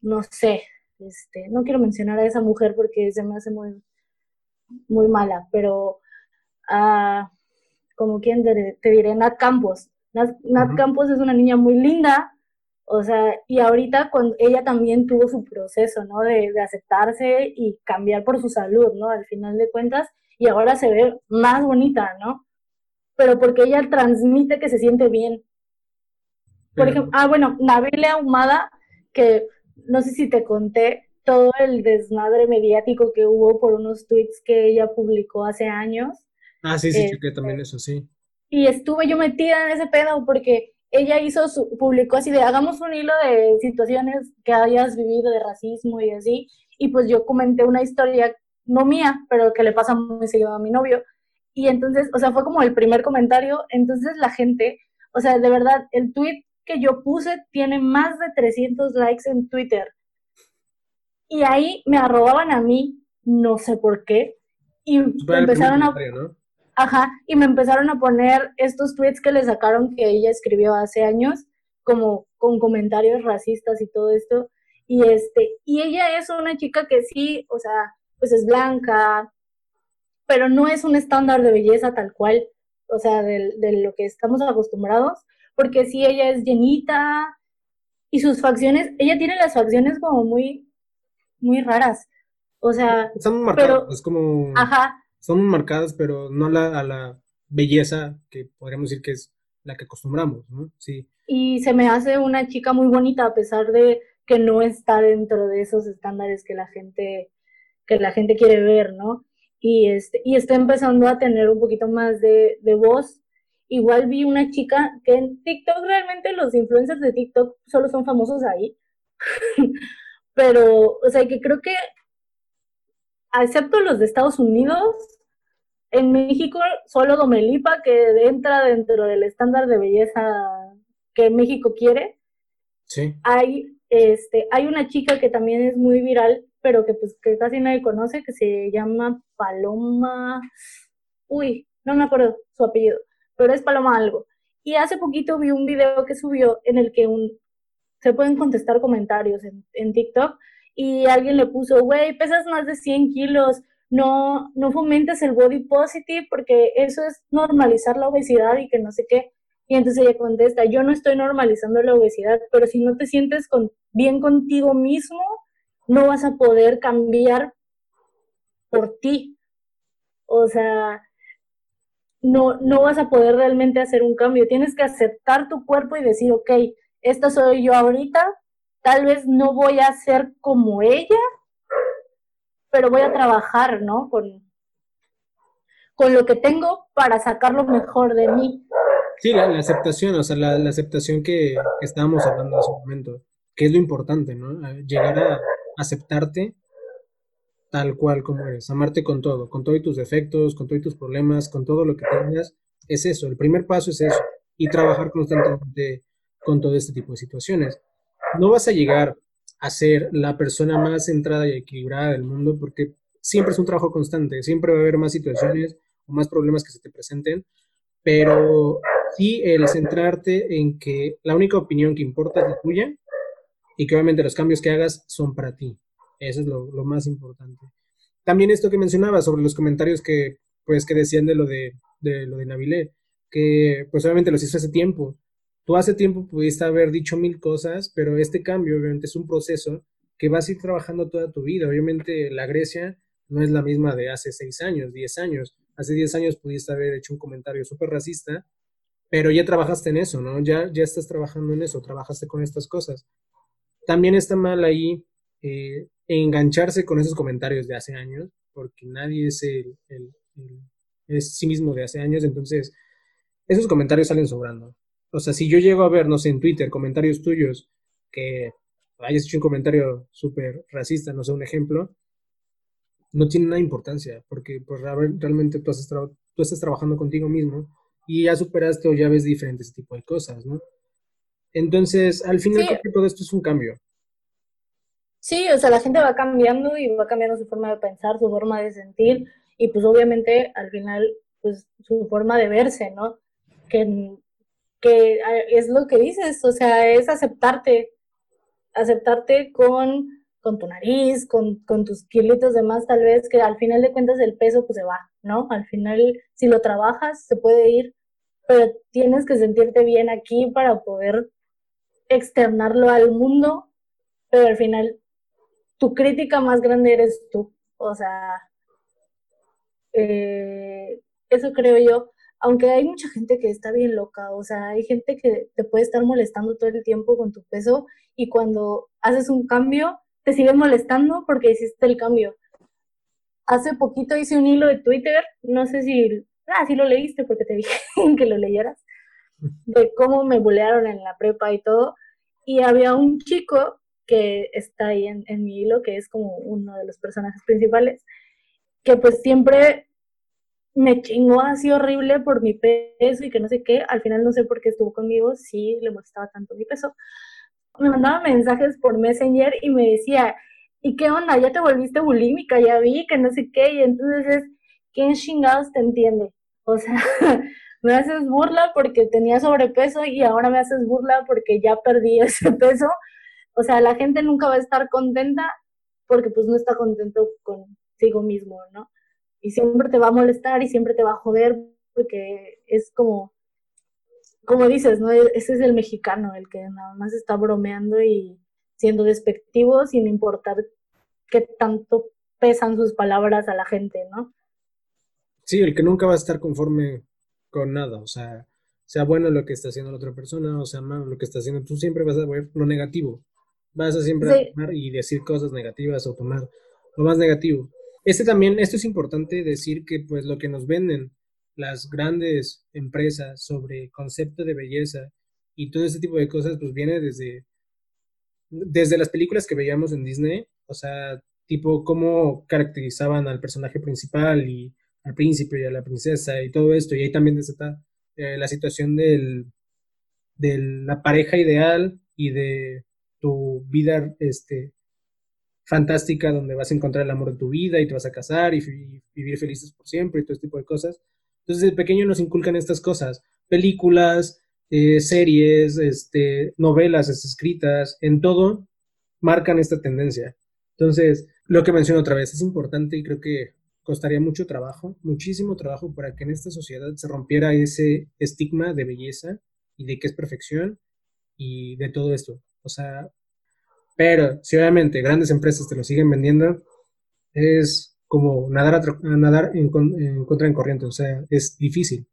no sé, este, no quiero mencionar a esa mujer porque se me hace muy, muy mala, pero uh, como quien te, diré, Nat Campos. Nat, Campos es una niña muy linda, o sea, y ahorita cuando ella también tuvo su proceso, ¿no? De, de, aceptarse y cambiar por su salud, ¿no? Al final de cuentas, y ahora se ve más bonita, ¿no? Pero porque ella transmite que se siente bien. Por ejemplo, ah, bueno, Nabile Ahumada, que no sé si te conté todo el desmadre mediático que hubo por unos tweets que ella publicó hace años. Ah, sí, sí, que también eso, sí. Y estuve yo metida en ese pedo porque ella hizo su, publicó así de hagamos un hilo de situaciones que hayas vivido de racismo y así, y pues yo comenté una historia, no mía, pero que le pasa muy seguido a mi novio, y entonces, o sea, fue como el primer comentario, entonces la gente, o sea, de verdad, el tweet que yo puse tiene más de 300 likes en Twitter, y ahí me arrobaban a mí, no sé por qué, y empezaron a... Ajá, y me empezaron a poner estos tweets que le sacaron que ella escribió hace años, como con comentarios racistas y todo esto. Y este, y ella es una chica que sí, o sea, pues es blanca, pero no es un estándar de belleza tal cual, o sea, de, de lo que estamos acostumbrados, porque sí, ella es llenita y sus facciones, ella tiene las facciones como muy, muy raras. O sea, están marcadas, es como... Ajá, son marcadas, pero no la, a la belleza que podríamos decir que es la que acostumbramos, ¿no? Sí. Y se me hace una chica muy bonita a pesar de que no está dentro de esos estándares que la gente que la gente quiere ver, ¿no? Y este y está empezando a tener un poquito más de, de voz. Igual vi una chica que en TikTok realmente los influencers de TikTok solo son famosos ahí. [LAUGHS] Pero, o sea, que creo que excepto los de Estados Unidos, en México solo Domelipa, que entra dentro del estándar de belleza que México quiere. Sí. Hay, este, hay una chica que también es muy viral, pero que pues que casi nadie conoce, que se llama Paloma. Uy, no me acuerdo su apellido, pero es Paloma algo. Y hace poquito vi un video que subió en el que un, se pueden contestar comentarios en, en TikTok y alguien le puso, güey, pesas más de 100 kilos, no, no fomentes el body positive porque eso es normalizar la obesidad y que no sé qué. Y entonces ella contesta, yo no estoy normalizando la obesidad, pero si no te sientes con, bien contigo mismo, no vas a poder cambiar por ti. O sea, no, no vas a poder realmente hacer un cambio. Tienes que aceptar tu cuerpo y decir, ok, esta soy yo ahorita, tal vez no voy a ser como ella, pero voy a trabajar, ¿no? Con, con lo que tengo para sacar lo mejor de mí. Sí, la, aceptación, o sea, la, aceptación que, estábamos hablando hace un momento, que es lo importante, ¿no? Llegar a aceptarte tal cual como eres, amarte con todo, con todos tus defectos, con todos tus problemas, con todo lo que tengas, es eso, el primer paso es eso, y trabajar constantemente con todo este tipo de situaciones. No vas a llegar a ser la persona más centrada y equilibrada del mundo, porque siempre es un trabajo constante, siempre va a haber más situaciones o más problemas que se te presenten, pero sí el centrarte en que la única opinión que importa es la tuya y que obviamente los cambios que hagas son para ti. Eso es lo, más importante. También esto que mencionaba sobre los comentarios que, pues, que decían de lo de, de lo de Navilé, que pues obviamente los hizo hace tiempo, Tú hace tiempo pudiste haber dicho mil cosas, pero este cambio obviamente es un proceso que vas a ir trabajando toda tu vida. Obviamente la Grecia no es la misma de hace seis años, diez años. Hace diez años pudiste haber hecho un comentario súper racista, pero ya trabajaste en eso, ¿no? Ya, ya estás trabajando en eso, trabajaste con estas cosas. También está mal ahí eh, engancharse con esos comentarios de hace años, porque nadie es, el, es sí mismo de hace años, entonces esos comentarios salen sobrando. O sea, si yo llego a ver, no sé, en Twitter comentarios tuyos que hayas hecho un comentario súper racista, no sé, un ejemplo, no tiene nada importancia, porque pues realmente tú, tú estás trabajando contigo mismo y ya superaste o ya ves diferentes tipos de cosas, ¿no? Entonces, al final, todo esto es un cambio. Sí, o sea, la gente va cambiando y va cambiando su forma de pensar, su forma de sentir y pues obviamente al final, pues su forma de verse, ¿no? Que, que es lo que dices, o sea, es aceptarte, aceptarte con, con tu nariz, con, con tus kilitos de más tal vez, que al final de cuentas el peso pues se va, ¿no? Al final, si lo trabajas, se puede ir, pero tienes que sentirte bien aquí para poder externarlo al mundo, pero al final tu crítica más grande eres tú. O sea, eh, eso creo yo. Aunque hay mucha gente que está bien loca, o sea, hay gente que te puede estar molestando todo el tiempo con tu peso y cuando haces un cambio te sigue molestando porque hiciste el cambio. Hace poquito hice un hilo de Twitter, no sé si, ah, lo leíste porque te dije [LAUGHS] que lo leyeras, de cómo me bulearon en la prepa y todo, y había un chico que está ahí en, mi hilo, que es como uno de los personajes principales, que pues siempre me chingó así horrible por mi peso y que no sé qué. Al final no sé por qué estuvo conmigo, sí le molestaba tanto mi peso. Me mandaba mensajes por Messenger y me decía, ¿y qué onda? Ya te volviste bulímica, ya vi que no sé qué. Y entonces es, ¿quién chingados te entiende? O sea, [LAUGHS] me haces burla porque tenía sobrepeso y ahora me haces burla porque ya perdí [LAUGHS] ese peso. O sea, la gente nunca va a estar contenta porque pues no está contento consigo mismo, ¿no? Y siempre te va a molestar y siempre te va a joder porque es como, como dices, ¿no? Ese es el mexicano, el que nada más está bromeando y siendo despectivo sin importar qué tanto pesan sus palabras a la gente, ¿no? Sí, el que nunca va a estar conforme con nada, o sea, sea bueno lo que está haciendo la otra persona, o sea malo lo que está haciendo, tú siempre vas a ver lo negativo, vas a siempre tomar y decir cosas negativas o tomar lo más negativo. Este también, esto es importante decir que pues lo que nos venden las grandes empresas sobre concepto de belleza y todo ese tipo de cosas pues viene desde desde las películas que veíamos en Disney, o sea, tipo cómo caracterizaban al personaje principal y al príncipe y a la princesa y todo esto. Y ahí también está eh, la situación del, de la pareja ideal y de tu vida este, fantástica donde vas a encontrar el amor de tu vida y te vas a casar y, vivir felices por siempre y todo este tipo de cosas. Entonces, de pequeño nos inculcan estas cosas, películas, eh, series, este, novelas escritas, en todo marcan esta tendencia. Entonces, lo que menciono otra vez es importante y creo que costaría mucho trabajo, muchísimo trabajo para que en esta sociedad se rompiera ese estigma de belleza y de que es perfección y de todo esto. O sea, pero si obviamente grandes empresas te lo siguen vendiendo, es como nadar, a, nadar en, contra en corriente, o sea, es difícil.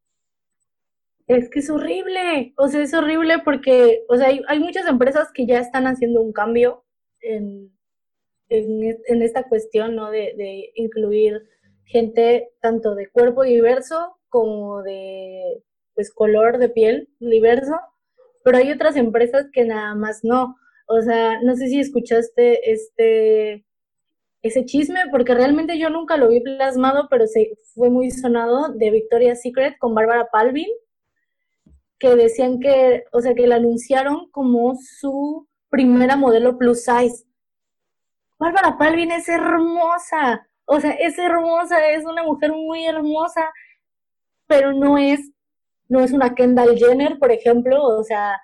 Es que es horrible, o sea, es horrible porque, o sea, hay, muchas empresas que ya están haciendo un cambio en, en, esta cuestión, ¿no? De incluir gente tanto de cuerpo diverso como de pues color de piel diverso, pero hay otras empresas que nada más no. O sea, no sé si escuchaste este ese chisme, porque realmente yo nunca lo vi plasmado, pero se fue muy sonado de Victoria's Secret con Bárbara Palvin, que decían que, o sea, que la anunciaron como su primera modelo plus size. Bárbara Palvin es hermosa, o sea, es hermosa, es una mujer muy hermosa, pero no es, no es una Kendall Jenner, por ejemplo, o sea,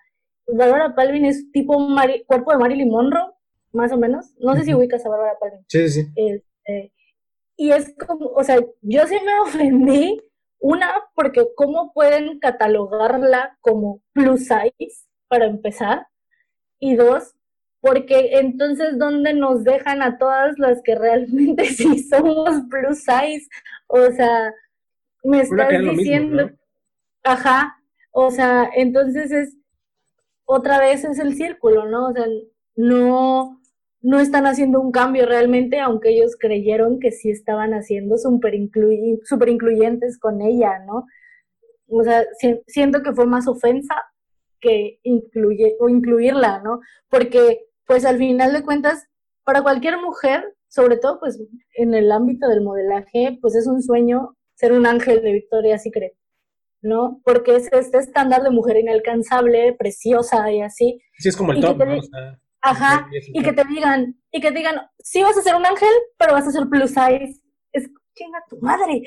Barbara Palvin es tipo cuerpo de Marilyn Monroe, más o menos. No sé si ubicas a Barbara Palvin. Sí, sí. Este, y es como, o sea, yo sí me [LAUGHS] ofendí, una, porque cómo pueden catalogarla como plus size, para empezar, y dos, porque entonces ¿dónde nos dejan a todas las que realmente [LAUGHS] sí somos plus size? O sea, me estás diciendo, ajá, o sea, entonces es otra vez es el círculo, ¿no? O sea, no, no están haciendo un cambio realmente, aunque ellos creyeron que sí estaban haciendo súper super incluyentes con ella, ¿no? O sea, siento que fue más ofensa que incluye, o incluirla, ¿no? Porque pues al final de cuentas, para cualquier mujer, sobre todo pues en el ámbito del modelaje, pues es un sueño ser un ángel de Victoria's Secret. ¿no? Porque es este estándar de mujer inalcanzable, preciosa y así. Sí, es como el top, ¿no? di- O sea, Ajá, y que te digan, y que te digan, sí vas a ser un ángel, pero vas a ser plus size. Es chinga tu madre.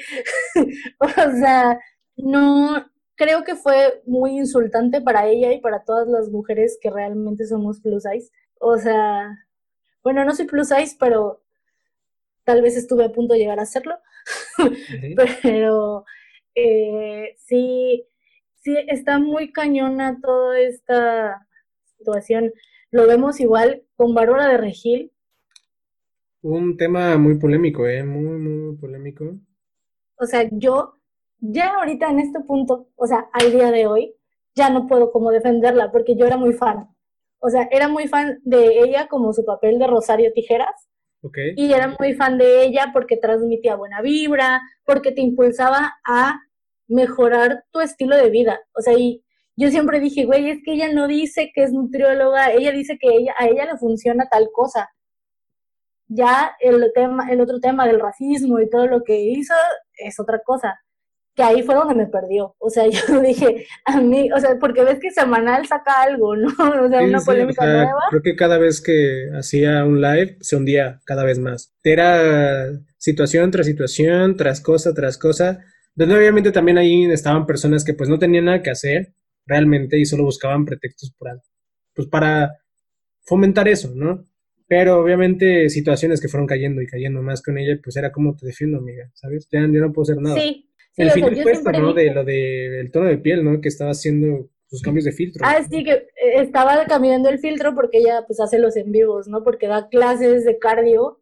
[LAUGHS] o sea, no, creo que fue muy insultante para ella y para todas las mujeres que realmente somos plus size. O sea, bueno, no soy plus size, pero tal vez estuve a punto de llegar a. Ujú. [LAUGHS] pero eh, sí, sí está muy cañona toda esta situación. Lo vemos igual con Bárbara de Regil. Un tema muy polémico, ¿eh? Muy, muy polémico. O sea, yo ya ahorita en este punto, o sea, al día de hoy, ya no puedo como defenderla porque yo era muy fan. O sea, era muy fan de ella como su papel de Rosario Tijeras ¿Ok? y era muy fan de ella porque transmitía buena vibra, porque te impulsaba a mejorar tu estilo de vida. O sea, y yo siempre dije, güey, es que ella no dice que es nutrióloga, ella dice que ella, a ella le funciona tal cosa. Ya el tema, el otro tema del racismo y todo lo que hizo es otra cosa. Que ahí fue donde me perdió. O sea, [LAUGHS] yo dije, a mí, o sea, porque ves que semanal saca algo, ¿no? [LAUGHS] O sea, Sí, una sí, polémica o sea, nueva. creo que cada vez que hacía un live se hundía cada vez más. Era situación tras situación, tras cosa tras cosa. Donde obviamente también ahí estaban personas que pues no tenían nada que hacer realmente y solo buscaban pretextos para, pues para fomentar eso, ¿no? Pero obviamente situaciones que fueron cayendo y cayendo más con ella, pues era como te defiendo, amiga, ¿sabes? Ya, yo no puedo hacer nada. Sí, sí, El o sea, ¿no? De lo de el tono de piel, ¿no? Que estaba haciendo sus cambios de filtro. Ah, sí, que eh, estaba cambiando el filtro porque ella pues hace los en vivos, ¿no? Porque da clases de cardio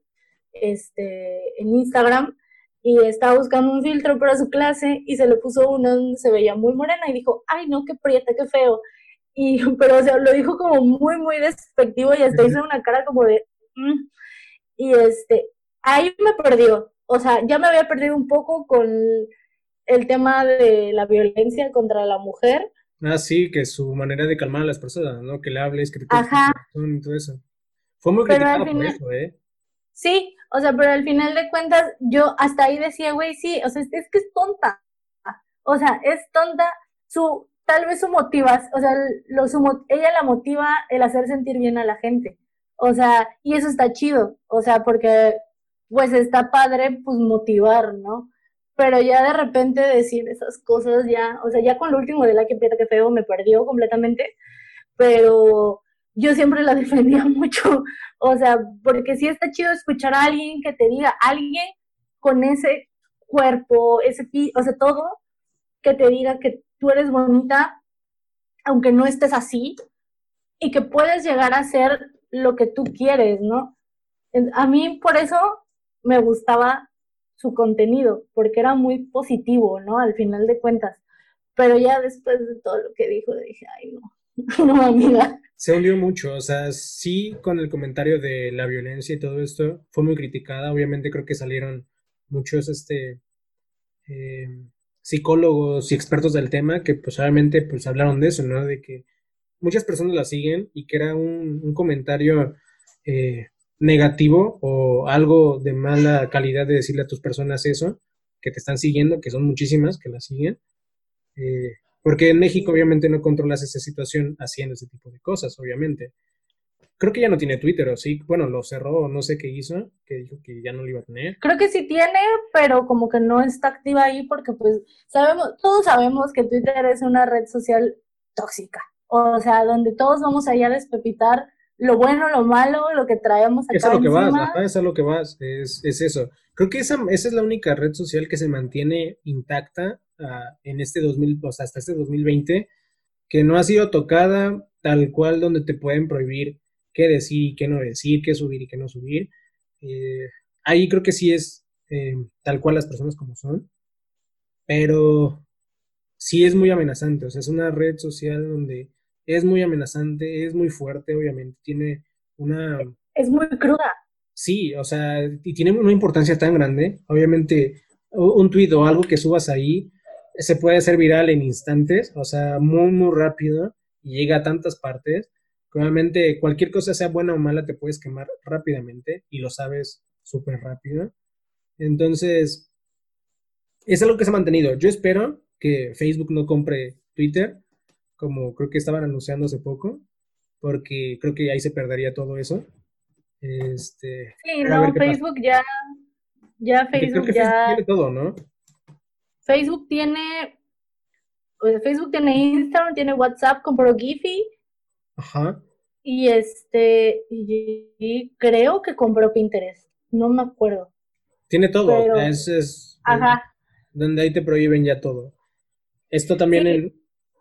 este, en Instagram y estaba buscando un filtro para su clase y se le puso uno donde se veía muy morena y dijo, ay no, qué prieta, qué feo. Y, [LAUGHS] pero o sea, lo dijo como muy, muy despectivo y hasta hizo una cara como de... "Mm". Y este, ahí me perdió. O sea, ya me había perdido un poco con el tema de la violencia contra la mujer. Ah, sí, que su manera de calmar a las personas, ¿no? Que le hables, que te Ajá. y todo eso. Fue muy Pero criticado por final- eso, ¿eh? Sí, o sea, pero al final de cuentas, yo hasta ahí decía, güey, sí, o sea, es, que es tonta. O sea, es tonta su, tal vez su motivas, o sea, lo, su, ella la motiva el hacer sentir bien a la gente. O sea, y eso está chido, o sea, porque pues está padre, pues motivar, ¿no? Pero ya de repente decir esas cosas ya, o sea, ya con lo último de la que prieta que feo me perdió completamente, pero yo siempre la [LAUGHS] defendía mucho, o sea, porque sí está chido escuchar a alguien que te diga, alguien con ese cuerpo, ese, o sea, todo, que te diga que tú eres bonita, aunque no estés así, y que puedes llegar a ser lo que tú quieres, ¿no? A mí por eso me gustaba su contenido, porque era muy positivo, ¿no? Al final de cuentas. Pero ya después de todo lo que dijo, dije, ay, no, [LAUGHS] no, amiga. Se hundió mucho, o sea, sí con el comentario de la violencia y todo esto, fue muy criticada. Obviamente creo que salieron muchos este eh, psicólogos y expertos del tema que pues obviamente pues hablaron de eso, ¿no? De que muchas personas la siguen y que era un, comentario eh, negativo o algo de mala calidad de decirle a tus personas eso, que te están siguiendo, que son muchísimas que la siguen. Eh, porque en México obviamente no controlas esa situación haciendo ese tipo de cosas, obviamente. Creo que ya no tiene Twitter, o sí, bueno, lo cerró, no sé qué hizo, que dijo que ya no lo iba a tener. Creo que sí tiene, pero como que no está activa ahí porque pues sabemos, todos sabemos que Twitter es una red social tóxica. O sea, donde todos vamos allá a despepitar lo bueno, lo malo, lo que traemos acá Es a lo que vas, ajá, es a lo que vas, es, es eso. Creo que esa, esa es la única red social que se mantiene intacta ah, en este 2000, o sea, hasta este 2020, que no ha sido tocada tal cual donde te pueden prohibir qué decir y qué no decir, qué subir y qué no subir. Eh, ahí creo que sí es eh, tal cual las personas como son, pero sí es muy amenazante, o sea, es una red social donde es muy amenazante, es muy fuerte, obviamente, tiene una... Es muy cruda. Sí, o sea, y tiene una importancia tan grande. Obviamente, un tuit o algo que subas ahí se puede hacer viral en instantes, o sea, muy, muy rápido y llega a tantas partes. Obviamente, cualquier cosa, sea buena o mala, te puedes quemar rápidamente y lo sabes súper rápido. Entonces, es algo que se ha mantenido. Yo espero que Facebook no compre Twitter, como creo que estaban anunciando hace poco, porque creo que ahí se perdería todo eso. Este, sí, no, Facebook ya, ya Facebook ya... tiene todo, ¿no? Facebook tiene, Facebook tiene Instagram, tiene WhatsApp, compró Giphy. Ajá. Y este, y, creo que compró Pinterest, no me acuerdo. Tiene todo, es, es Ajá. donde ahí te prohíben ya todo. Esto también en,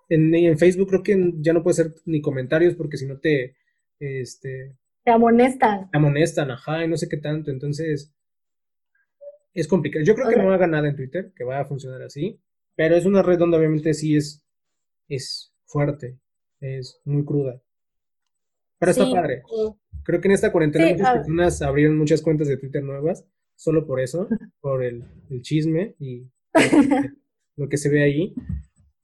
en, Facebook creo que ya no puede ser ni comentarios porque si no te, este... Te amonestan. Te amonestan, ajá, y no sé qué tanto, entonces es complicado. Yo creo que no haga nada en Twitter, que va a funcionar así, pero es una red donde obviamente sí es, es fuerte, es muy cruda. Pero está padre. Creo que en esta cuarentena muchas personas abrieron muchas cuentas de Twitter nuevas, solo por eso, [LAUGHS] por el, chisme y [LAUGHS] lo que se ve ahí.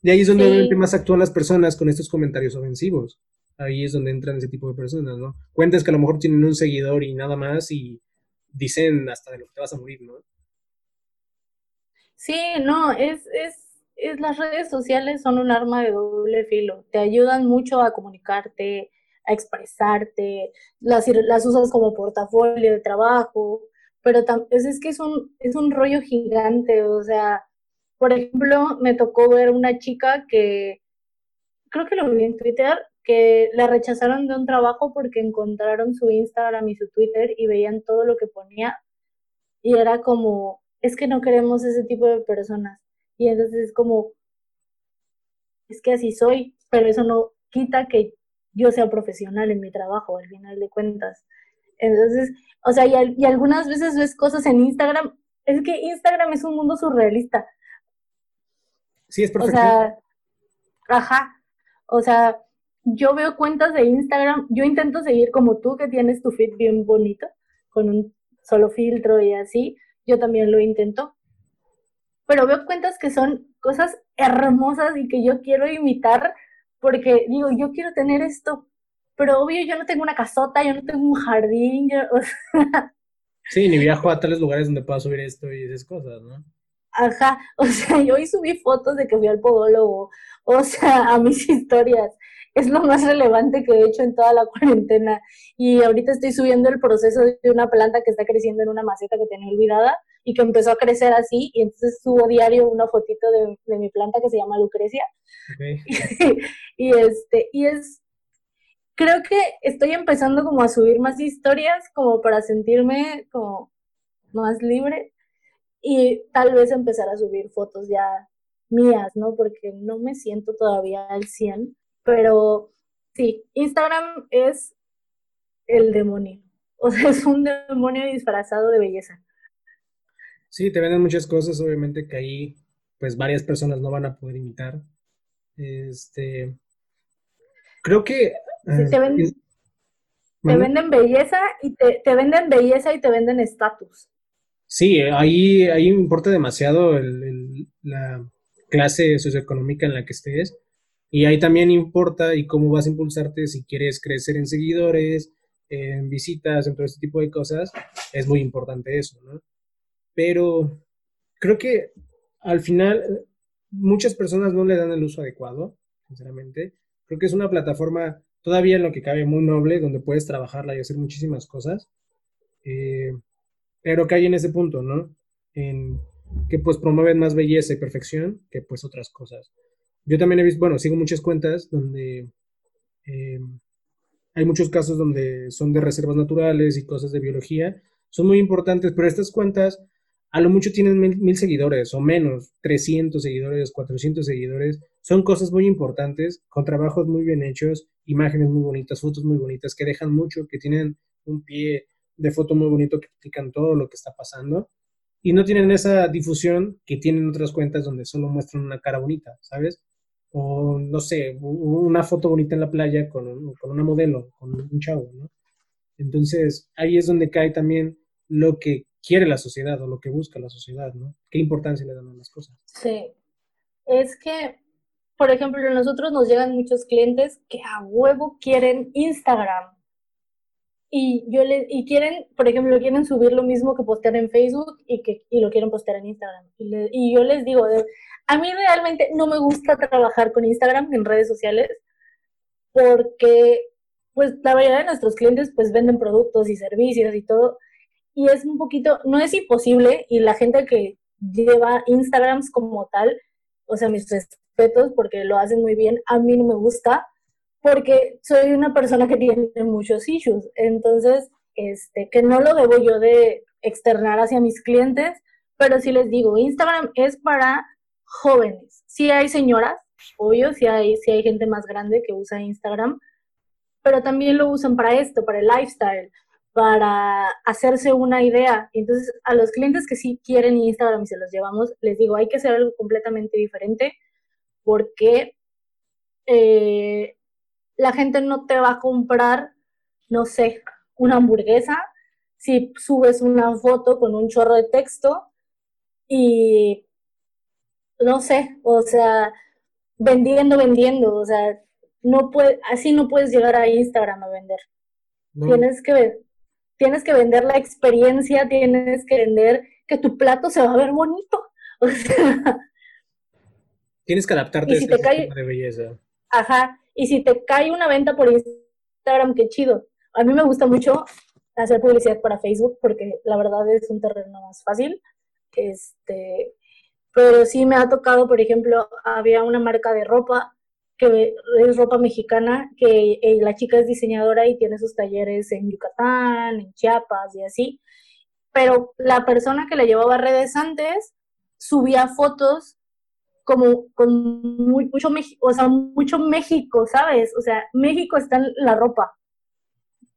Y ahí es donde obviamente más actúan las personas con estos comentarios ofensivos. Ahí es donde entran ese tipo de personas, ¿no? Cuentas que a lo mejor tienen un seguidor y nada más y dicen hasta de lo que te vas a morir, ¿no? Sí, no, es, es, es las redes sociales son un arma de doble filo. Te ayudan mucho a comunicarte, a expresarte, las, las usas como portafolio de trabajo, pero es, es que es un, es un rollo gigante, o sea, por ejemplo, me tocó ver una chica que, creo que lo vi en Twitter, que la rechazaron de un trabajo porque encontraron su Instagram y su Twitter y veían todo lo que ponía y era como, es que no queremos ese tipo de personas. Y entonces es como, es que así soy, pero eso no quita que yo sea profesional en mi trabajo, al final de cuentas. Entonces, o sea, y, y algunas veces ves cosas en Instagram, es que Instagram es un mundo surrealista. Sí, es perfecto. O sea, ajá. O sea, yo veo cuentas de Instagram, yo intento seguir como tú, que tienes tu feed bien bonito, con un solo filtro y así, yo también lo intento. Pero veo cuentas que son cosas hermosas y que yo quiero imitar porque digo, yo quiero tener esto, pero obvio yo no tengo una casota, yo no tengo un jardín, Sí, ni viajo a tales lugares donde pueda subir esto y esas cosas, ¿no? Ajá, [LAUGHS] o sea, yo hoy subí fotos de que fui al podólogo, o sea, [LAUGHS] a mis historias. Es lo más relevante que he hecho en toda la [LAUGHS] cuarentena. Y ahorita estoy subiendo el proceso de una planta que está creciendo en una maceta que tenía olvidada y que empezó a crecer así. Y entonces subo diario una fotito de, de mi planta que se llama Lucrecia. y, este, y es, creo que estoy empezando como a subir más historias como para sentirme como más libre y tal vez empezar a subir fotos ya mías, ¿no? Porque no me siento todavía al 100, pero sí, Instagram es el demonio. [LAUGHS] O sea, es un demonio disfrazado de belleza. Sí, te venden muchas cosas, obviamente que ahí pues varias personas no van a poder imitar. Este, creo que... te, te, venden belleza y te, te, venden belleza y te venden estatus. Sí, ahí, ahí importa demasiado la clase socioeconómica en la que estés. Y ahí también importa y cómo vas a impulsarte si quieres crecer en seguidores, en visitas, en todo este tipo de cosas. Es muy importante eso, ¿no? Pero creo que al final muchas personas no le dan el uso adecuado, sinceramente. Creo que es una plataforma todavía en lo que cabe muy noble, donde puedes trabajarla y hacer muchísimas cosas. Eh, pero hay en ese punto, ¿no? En que pues promueven más belleza y perfección que pues otras cosas. Yo también he visto, bueno, sigo muchas cuentas donde eh, hay muchos casos donde son de reservas naturales y cosas de biología. Son muy importantes, pero estas cuentas a lo mucho tienen mil, seguidores o menos, 300 seguidores, 400 seguidores. Son cosas muy importantes, con trabajos muy bien hechos, imágenes muy bonitas, fotos muy bonitas, que dejan mucho, que tienen un pie de foto muy bonito que explican todo lo que está pasando. Y no tienen esa difusión que tienen otras cuentas donde solo muestran una cara bonita, ¿sabes? O no sé, una foto bonita en la playa con, con una modelo, con un chavo, ¿no? Entonces ahí es donde cae también lo que quiere la sociedad o lo que busca la sociedad, ¿no? ¿Qué importancia le dan a las cosas? Sí, es que, por ejemplo, a nosotros nos llegan muchos clientes que a huevo quieren Instagram. Y, yo le, y quieren, por ejemplo, quieren subir lo mismo que postear en Facebook y, que, y lo quieren postear en Instagram. Y, yo les digo, a mí realmente no me gusta trabajar con Instagram en redes sociales porque pues la mayoría de nuestros clientes pues venden productos y servicios y todo y es un poquito, no es imposible y la gente que lleva Instagrams como tal, o sea, mis respetos porque lo hacen muy bien, a mí no me gusta porque soy una persona que tiene muchos issues, entonces, este, que no lo debo yo de externar hacia mis clientes, pero sí les digo, Instagram es para jóvenes. Sí hay señoras, obvio, sí hay, sí hay gente más grande que usa Instagram, pero también lo usan para esto, para el lifestyle, para hacerse una idea. Entonces, a los clientes que sí quieren Instagram y se los llevamos, les digo, hay que hacer algo completamente diferente porque eh, la gente no te va a comprar, no sé, una hamburguesa si subes una foto con un chorro de texto y no sé, o sea, vendiendo, vendiendo, o sea, no puede, así no puedes llegar a Instagram a vender. Tienes que tienes que vender la experiencia, tienes que vender que tu plato se va a ver bonito. [LAUGHS] O sea, tienes que adaptarte a este cae, de belleza. Ajá, y si te cae una venta por Instagram, qué chido. A mí me gusta mucho hacer publicidad para Facebook porque la verdad es un terreno más fácil. Este, pero sí me ha tocado, por ejemplo, había una marca de ropa que es ropa mexicana, que eh, la chica es diseñadora y tiene sus talleres en Yucatán, en Chiapas y así, pero la persona que la llevaba redes antes subía fotos como con mucho, o sea, mucho México, ¿sabes? O sea, México está en la ropa,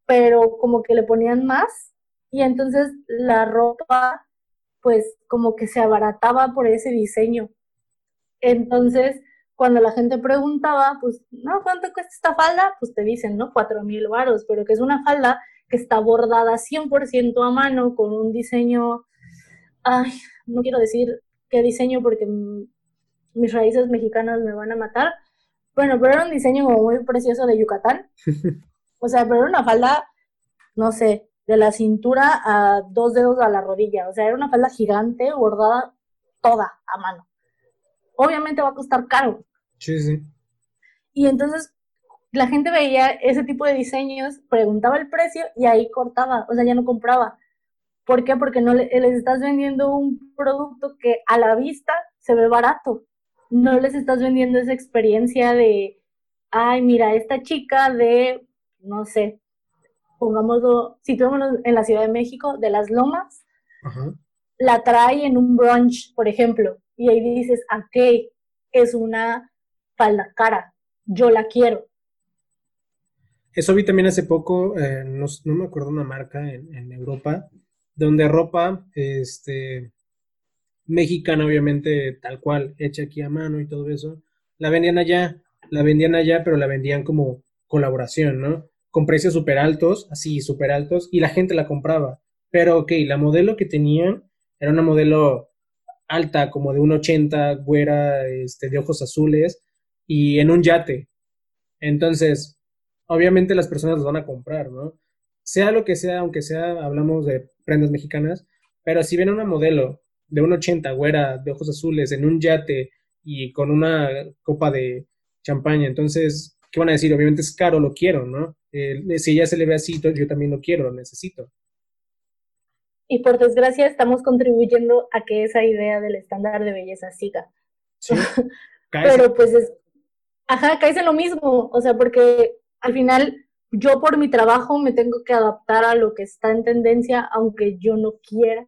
pero como que le ponían más y entonces la ropa pues como que se abarataba por ese diseño. Entonces, cuando la gente preguntaba, pues, no, ¿cuánto cuesta esta falda? Pues te dicen, ¿no? Cuatro mil varos, pero que es una falda que está bordada 100% a mano con un diseño, ay, no quiero decir qué diseño porque mis raíces mexicanas me van a matar. Bueno, pero era un diseño muy precioso de Yucatán. [LAUGHS] O sea, pero era una falda, no sé, de la cintura a dos dedos a la rodilla. O sea, era una falda gigante, bordada toda a mano. Obviamente va a costar caro. Sí, sí. Y entonces la gente veía ese tipo de diseños, preguntaba el precio y ahí cortaba, o sea, ya no compraba. ¿Por qué? Porque no les estás vendiendo un producto que a la vista se ve barato. No les estás vendiendo esa experiencia de, ay, mira, esta chica de, no sé, pongámoslo, situémonos en la Ciudad de México, de las Lomas, la trae en un brunch, por ejemplo, y ahí dices, ok, es una falda cara, yo la quiero. Eso vi también hace poco, eh, no, me acuerdo una marca en, Europa, donde ropa, este, mexicana obviamente, tal cual, hecha aquí a mano y todo eso, la vendían allá, la vendían allá, pero la vendían como colaboración, ¿no? Con precios súper altos, así, súper altos, y la gente la compraba. Pero, ok, la modelo que tenían era una modelo alta, como de un 80, güera, este, de ojos azules, y en un yate. Entonces, obviamente las personas los van a comprar, ¿no? Sea lo que sea, aunque sea, hablamos de prendas mexicanas, pero si ven una modelo de un 80, güera, de ojos azules, en un yate y con una copa de champaña, entonces, ¿qué van a decir? Obviamente es caro, lo quiero, ¿no? Eh, si ella se le ve así, yo también lo quiero, lo necesito. Y por desgracia estamos contribuyendo a que esa idea del estándar de belleza siga. Sí, [LAUGHS] Pero pues es, Ajá, caes en lo mismo, o sea, porque al final yo por mi trabajo me tengo que adaptar a lo que está en tendencia, aunque yo no quiera,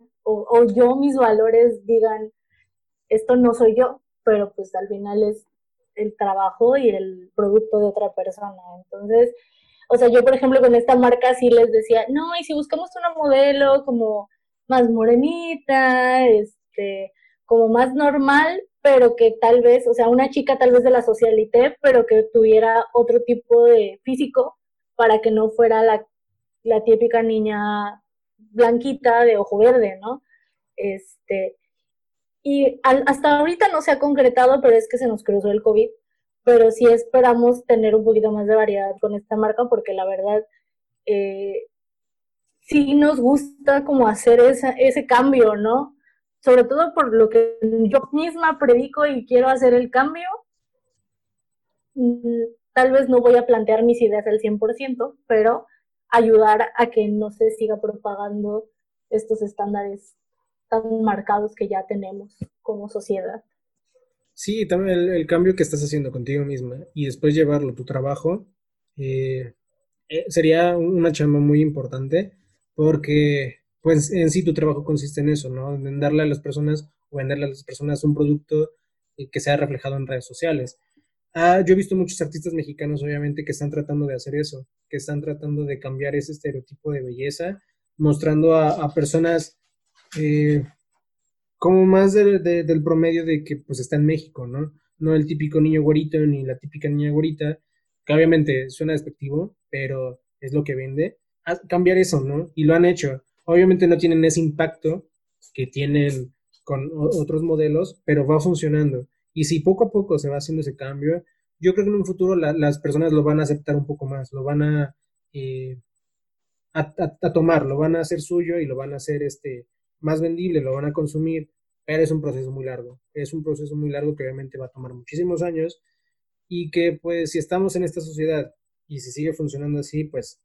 o, yo mis valores digan, esto no soy yo, pero pues al final es el trabajo y el producto de otra persona. Entonces, o sea, yo por ejemplo con esta marca sí les decía, no, y si buscamos una modelo como más morenita, este, como más normal, pero que tal vez, o sea, una chica tal vez de la socialité, pero que tuviera otro tipo de físico para que no fuera la, la típica niña blanquita de ojo verde, ¿no? Este, y hasta ahorita no se ha concretado, pero es que se nos cruzó el COVID, pero sí esperamos tener un poquito más de variedad con esta marca porque la verdad eh, sí nos gusta como hacer ese cambio, ¿no? sobre todo por lo que yo misma predico y quiero hacer el cambio, mm, tal vez no voy a plantear mis ideas al 100%, pero ayudar a que no se siga propagando estos estándares tan marcados que ya tenemos como sociedad. Sí, también el, cambio que estás haciendo contigo misma y después llevarlo a tu trabajo eh, eh, sería una chamba muy importante porque pues en sí tu trabajo consiste en eso, ¿no? En darle a las personas o venderle a las personas un producto eh, que sea reflejado en redes sociales. Ah, yo he visto muchos artistas mexicanos, obviamente, que están tratando de hacer eso, que están tratando de cambiar ese estereotipo de belleza, mostrando a, personas eh, como más del promedio de que pues está en México, ¿no? No el típico niño güerito ni la típica niña güerita, que obviamente suena despectivo, pero es lo que vende. cambiar eso, ¿no? Y lo han hecho. Obviamente no tienen ese impacto que tienen con otros modelos, pero va funcionando. Y si poco a poco se va haciendo ese cambio, yo creo que en un futuro las personas lo van a aceptar un poco más, lo van a, eh, a, tomar, lo van a hacer suyo y lo van a hacer este, más vendible, lo van a consumir, pero es un proceso muy largo, es un proceso muy largo que obviamente va a tomar muchísimos años y que pues si estamos en esta sociedad y si sigue funcionando así, pues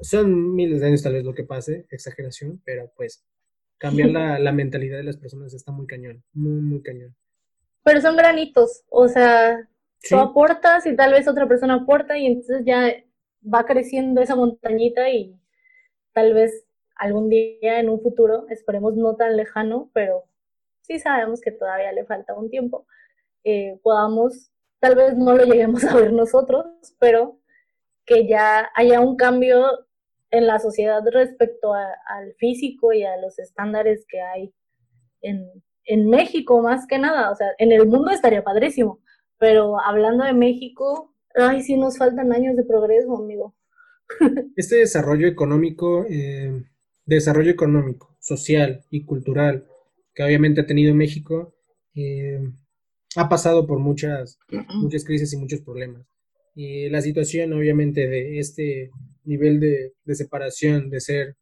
son miles de años tal vez lo que pase, exageración, pero pues cambiar [LAUGHS] la, la mentalidad de las personas está muy cañón, muy, muy cañón pero son granitos, o sea, tú aportas y tal vez otra persona aporta y entonces ya va creciendo esa montañita y tal vez algún día en un futuro, esperemos no tan lejano, pero sí sabemos que todavía le falta un tiempo, eh, podamos, tal vez no lo lleguemos a ver nosotros, pero que ya haya un cambio en la sociedad respecto al físico y a los estándares que hay en, en México más que nada, o sea, en el mundo estaría padrísimo, pero hablando de México, ay, sí nos faltan años de progreso, amigo. [LAUGHS] Este desarrollo económico, eh, desarrollo económico, social y cultural que obviamente ha tenido México, eh, ha pasado por muchas, [CLEARS THROAT] muchas crisis y muchos problemas. Y la situación, obviamente, de este nivel de, separación, de ser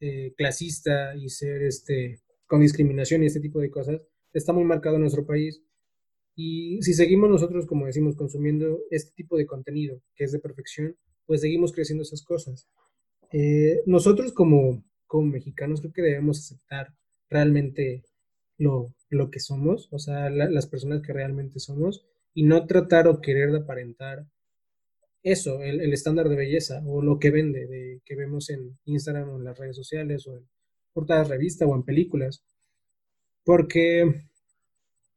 eh, clasista y ser este, con discriminación y este tipo de cosas, está muy marcado en nuestro país. Y si seguimos nosotros, como decimos, consumiendo este tipo de contenido que es de perfección, pues seguimos creciendo esas cosas. Eh, nosotros como, como mexicanos creo que debemos aceptar realmente lo, lo que somos, o sea, las personas que realmente somos, y no tratar o querer aparentar eso, el, el, estándar de belleza o lo que vende, de, que vemos en Instagram o en las redes sociales portadas de revista o en películas, porque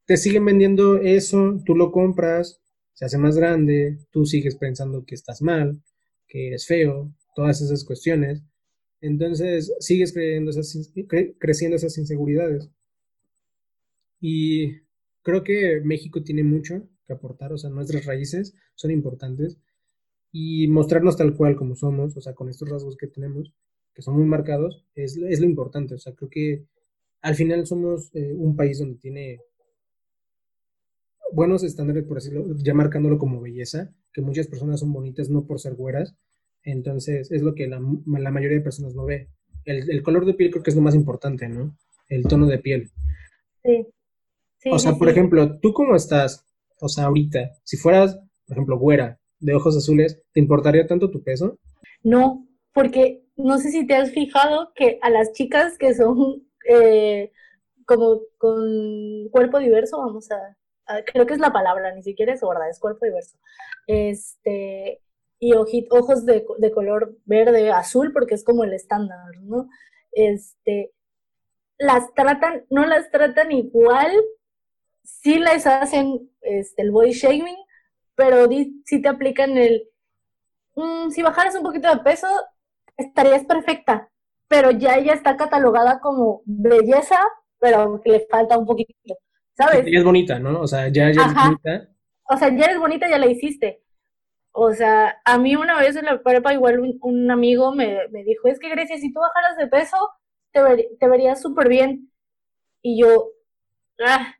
te siguen vendiendo eso, tú lo compras, se hace más grande, tú sigues pensando que estás mal, que eres feo, todas esas cuestiones. Entonces sigues creyendo esas, creciendo esas inseguridades. Y creo que México tiene mucho que aportar, o sea, nuestras raíces son importantes y mostrarnos tal cual como somos, o sea, con estos rasgos que tenemos, que son muy marcados, es, es lo importante. O sea, creo que al final somos eh, un país donde tiene buenos estándares, por decirlo, ya marcándolo como belleza, que muchas personas son bonitas no por ser güeras, entonces es lo que la, la mayoría de personas no ve. El, el, color de piel creo que es lo más importante, ¿no? El tono de piel. Sí. o sea, por ejemplo, ¿tú cómo estás? O sea, ahorita, si fueras, por ejemplo, güera, de ojos azules, ¿te importaría tanto tu peso? No, porque no sé si te has fijado que a las chicas que son eh, como con cuerpo diverso, vamos a, creo que es la palabra, ni siquiera es verdad, es cuerpo diverso, este, y ojos de, de, color verde, azul, porque es como el estándar, ¿no? Este, las tratan, no las tratan igual, sí les hacen este, el body shaming, pero sí te aplican el, mm, si bajaras un poquito de peso, estarías perfecta, pero ya ella está catalogada como belleza, pero que le falta un poquito, ¿sabes? Ella es bonita, ¿no? O sea, ya, ya es bonita. O sea, ya eres bonita, ya la hiciste. O sea, a mí una vez en la prepa igual un, amigo me, dijo, es que Grecia, si tú bajaras de peso, te, te verías súper bien. Y yo, ah,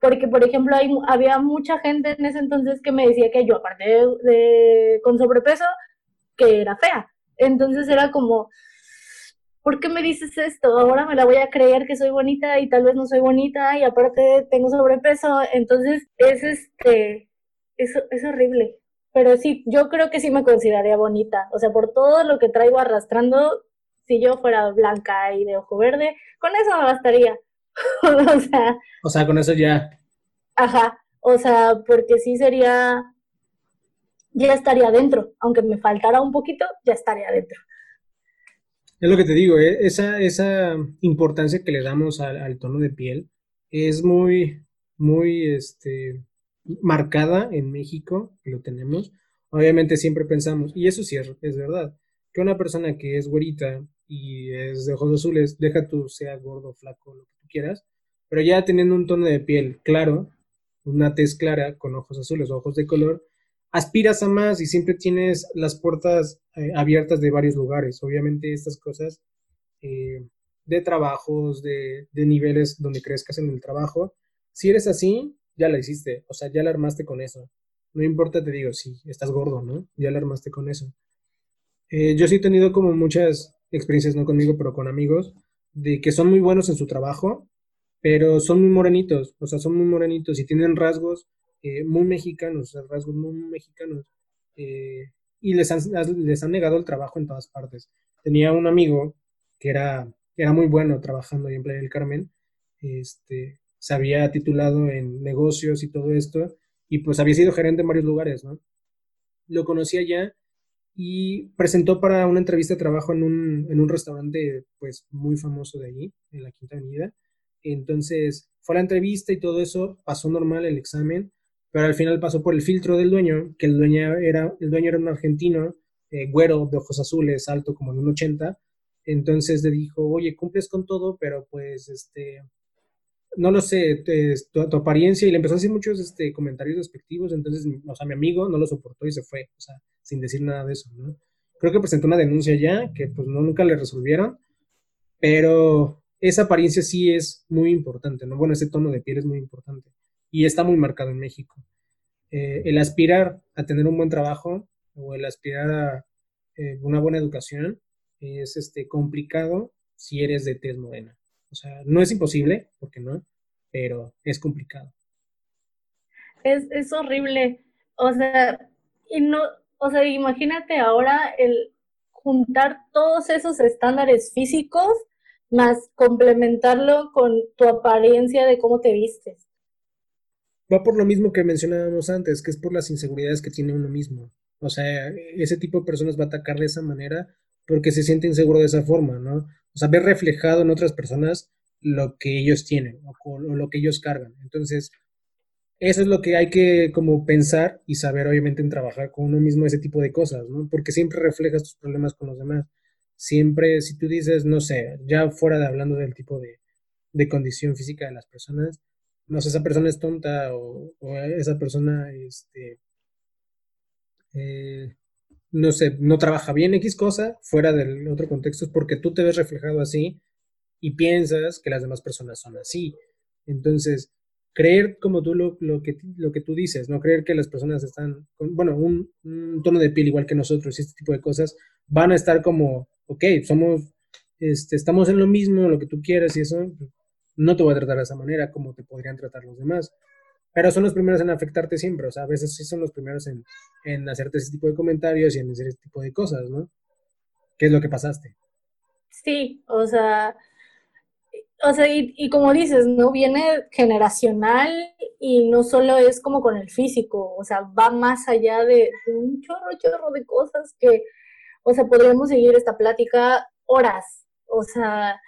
porque por ejemplo hay, había mucha gente en ese entonces que me decía que yo, aparte de con sobrepeso, que era fea. Entonces era como, ¿por qué me dices esto? Ahora me la voy a creer que soy bonita y tal vez no soy bonita y aparte tengo sobrepeso. Entonces, es este, es, es horrible. Pero sí, yo creo que sí me consideraría bonita. O sea, por todo lo que traigo arrastrando, si yo fuera blanca y de ojo verde, con eso me bastaría. [LAUGHS] o sea. O sea, con eso ya. Ajá. O sea, porque sí sería. Ya estaría dentro. Aunque me faltara un poquito, ya estaría dentro. Es lo que te digo, ¿eh? esa, esa importancia que le damos al, tono de piel es muy, muy este, marcada en México, lo tenemos. Obviamente siempre pensamos, y eso sí es, es verdad, que una persona que es güerita y es de ojos azules, deja tú sea gordo, flaco, lo que tú quieras, pero ya teniendo un tono de piel claro, una tez clara con ojos azules, ojos de color, aspiras a más y siempre tienes las puertas eh, abiertas de varios lugares. Obviamente estas cosas eh, de trabajos, de, niveles donde crezcas en el trabajo, si eres así, ya la hiciste, o sea, ya la armaste con eso. No importa, te digo, si estás gordo, ¿no? Ya la armaste con eso. Eh, yo sí he tenido como muchas experiencias, no conmigo, pero con amigos, de que son muy buenos en su trabajo, pero son muy morenitos, o sea, son muy morenitos y tienen rasgos eh, muy mexicanos, rasgos muy, mexicanos, eh, y les han, les han negado el trabajo en todas partes. Tenía un amigo que era, era muy bueno trabajando ahí en Playa del Carmen, este, se había titulado en negocios y todo esto, y pues había sido gerente en varios lugares, ¿no? Lo conocía ya y presentó para una entrevista de trabajo en un, en un restaurante pues muy famoso de allí, en la Quinta Avenida. Entonces fue a la entrevista y todo eso, pasó normal el examen, pero al final pasó por el filtro del dueño, que el dueño era, el dueño era un argentino, eh, güero, de ojos azules, alto como de un 80, entonces le dijo, oye, cumples con todo, pero pues, este, no lo sé, tu, apariencia, y le empezó a hacer muchos este, comentarios despectivos, entonces, o sea, mi amigo no lo soportó y se fue, o sea, sin decir nada de eso. Creo que presentó una denuncia ya, que pues no, nunca le resolvieron, pero esa apariencia sí es muy importante, ¿no? Bueno, ese tono de piel es muy importante y está muy marcado en México. Eh, el aspirar a tener un buen trabajo o el aspirar a eh, una buena educación es este, complicado si eres de tez morena. O sea, no es imposible, porque no, pero es complicado. Es, es horrible. O sea, y no, o sea, imagínate ahora el juntar todos esos estándares físicos más complementarlo con tu apariencia de cómo te vistes va por lo mismo que mencionábamos antes, que es por las inseguridades que tiene uno mismo. O sea, ese tipo de personas va a atacar de esa manera porque se siente inseguro de esa forma, ¿no? O sea, ver reflejado en otras personas lo que ellos tienen o, lo que ellos cargan. Entonces, eso es lo que hay que como pensar y saber obviamente en trabajar con uno mismo ese tipo de cosas, ¿no? Porque siempre reflejas tus problemas con los demás. Siempre, si tú dices, no sé, ya fuera de hablando del tipo de, de condición física de las personas, no sé, esa persona es tonta o, esa persona, este, eh, no sé, no trabaja bien X cosa, fuera del otro contexto, es porque tú te ves reflejado así y piensas que las demás personas son así. Entonces, creer como tú lo, que, lo que tú dices, no creer que las personas están, con, bueno, un, un, tono de piel igual que nosotros y este tipo de cosas, van a estar como, ok, somos, este, estamos en lo mismo, lo que tú quieras y eso, no te voy a tratar de esa manera como te podrían tratar los demás. Pero son los primeros en afectarte siempre, o sea, a veces sí son los primeros en, en hacerte ese tipo de comentarios y en hacer ese tipo de cosas, ¿no? ¿Qué es lo que pasaste? Sí, o sea, o sea, y, y, como dices, ¿no? Viene generacional y no solo es como con el físico, o sea, va más allá de, de, un chorro, chorro de cosas que, o sea, podríamos seguir esta plática horas, o sea,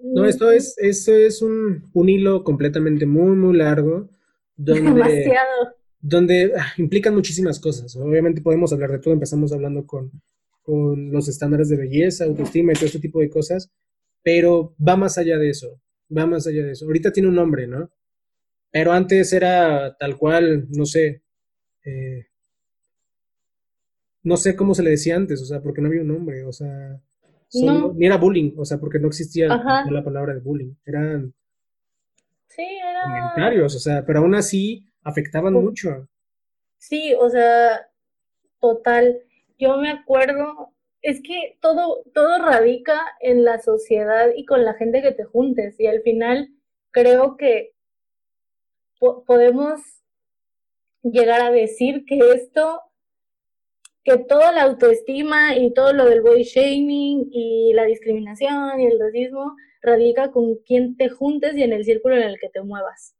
no, esto es, esto es un, un hilo completamente muy, muy largo. Donde, Demasiado. Donde ah, implican muchísimas cosas. Obviamente podemos hablar de todo. Empezamos hablando con, con los estándares de belleza, autoestima y todo este tipo de cosas. Pero va más allá de eso. Va más allá de eso. Ahorita tiene un nombre, ¿no? Pero antes era tal cual, no sé. Eh, no sé cómo se le decía antes, o sea, porque no había un nombre, o sea ni era bullying, o sea, porque no existía la palabra de bullying, eran sí, era... comentarios, o sea, pero aún así afectaban mucho. Sí, o sea, total. Yo me acuerdo es que todo, todo radica en la sociedad y con la gente que te juntes. Y al final creo que podemos llegar a decir que esto, que toda la autoestima y todo lo del body shaming y la discriminación y el racismo radica con quién te juntes y en el círculo en el que te muevas.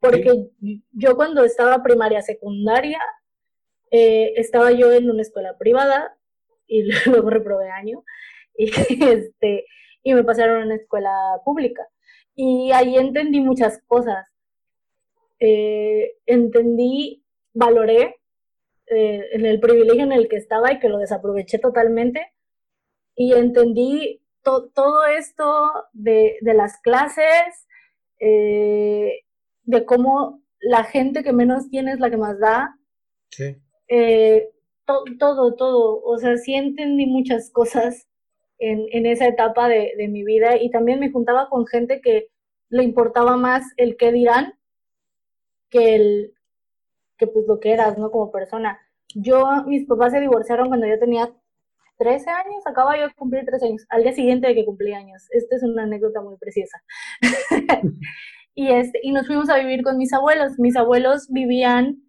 Porque yo cuando estaba primaria, secundaria, eh, estaba yo en una escuela privada y [LAUGHS] luego reprobé año y, [LAUGHS] este, y me pasaron a una escuela pública. Y ahí entendí muchas cosas. Eh, entendí, valoré eh, en el privilegio en el que estaba y que lo desaproveché totalmente. Y entendí todo esto de, de, las clases, eh, de cómo la gente que menos tiene es la que más da. Sí todo, todo. O sea, sí entendí muchas cosas en, en esa etapa de, de, mi vida y también me juntaba con gente que le importaba más el qué dirán que el que pues lo que eras, ¿no? Como persona. Yo, mis papás se divorciaron cuando yo tenía 13 años, acaba yo de cumplir 13 años, al día siguiente de que cumplí años. Esta es una anécdota muy preciosa. [LAUGHS] y, este, y nos fuimos a vivir con mis abuelos. Mis abuelos vivían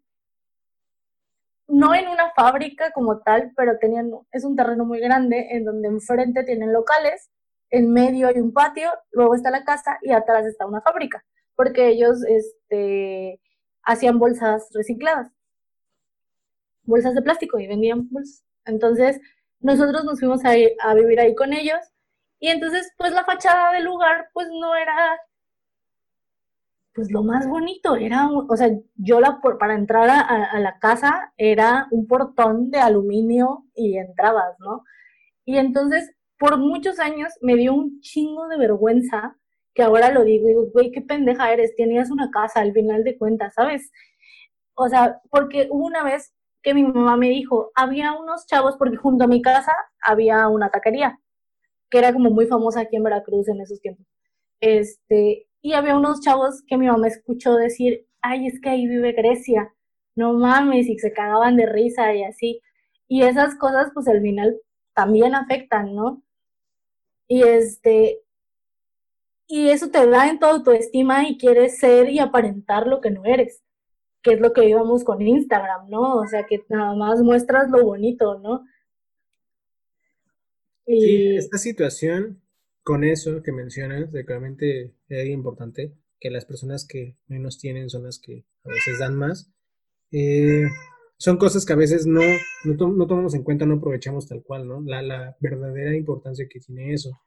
no en una fábrica como tal, pero tenían, es un terreno muy grande en donde enfrente tienen locales, en medio hay un patio, luego está la casa y atrás está una fábrica, porque ellos este, hacían bolsas recicladas, bolsas de plástico y vendían bolsas. Entonces, nosotros nos fuimos a, a vivir ahí con ellos y entonces, pues la fachada del lugar, pues no era pues lo más bonito era, o sea, yo la, para entrar a, la casa era un portón de aluminio y entrabas, ¿no? Y entonces, por muchos años me dio un chingo de vergüenza, que ahora lo digo, digo, güey, qué pendeja eres, tenías una casa al final de cuentas, ¿sabes? O sea, porque hubo una vez que mi mamá me dijo, había unos chavos, porque junto a mi casa había una taquería, que era como muy famosa aquí en Veracruz en esos tiempos. Este, y había unos chavos que mi mamá escuchó decir, ay, es que ahí vive Grecia, no mames, y se cagaban de risa y así. Y esas cosas, pues al final también afectan, ¿no? Y este, y eso te da en tu estima y quieres ser y aparentar lo que no eres, que es lo que íbamos con Instagram, ¿no? O sea, que nada más muestras lo bonito, ¿no? Y... Sí, esta situación con eso que mencionas, de claramente es importante que las personas que menos tienen son las que a veces dan más. Eh, son cosas que a veces no, no, tomamos en cuenta, no aprovechamos tal cual, ¿no? La, la, verdadera importancia que tiene eso.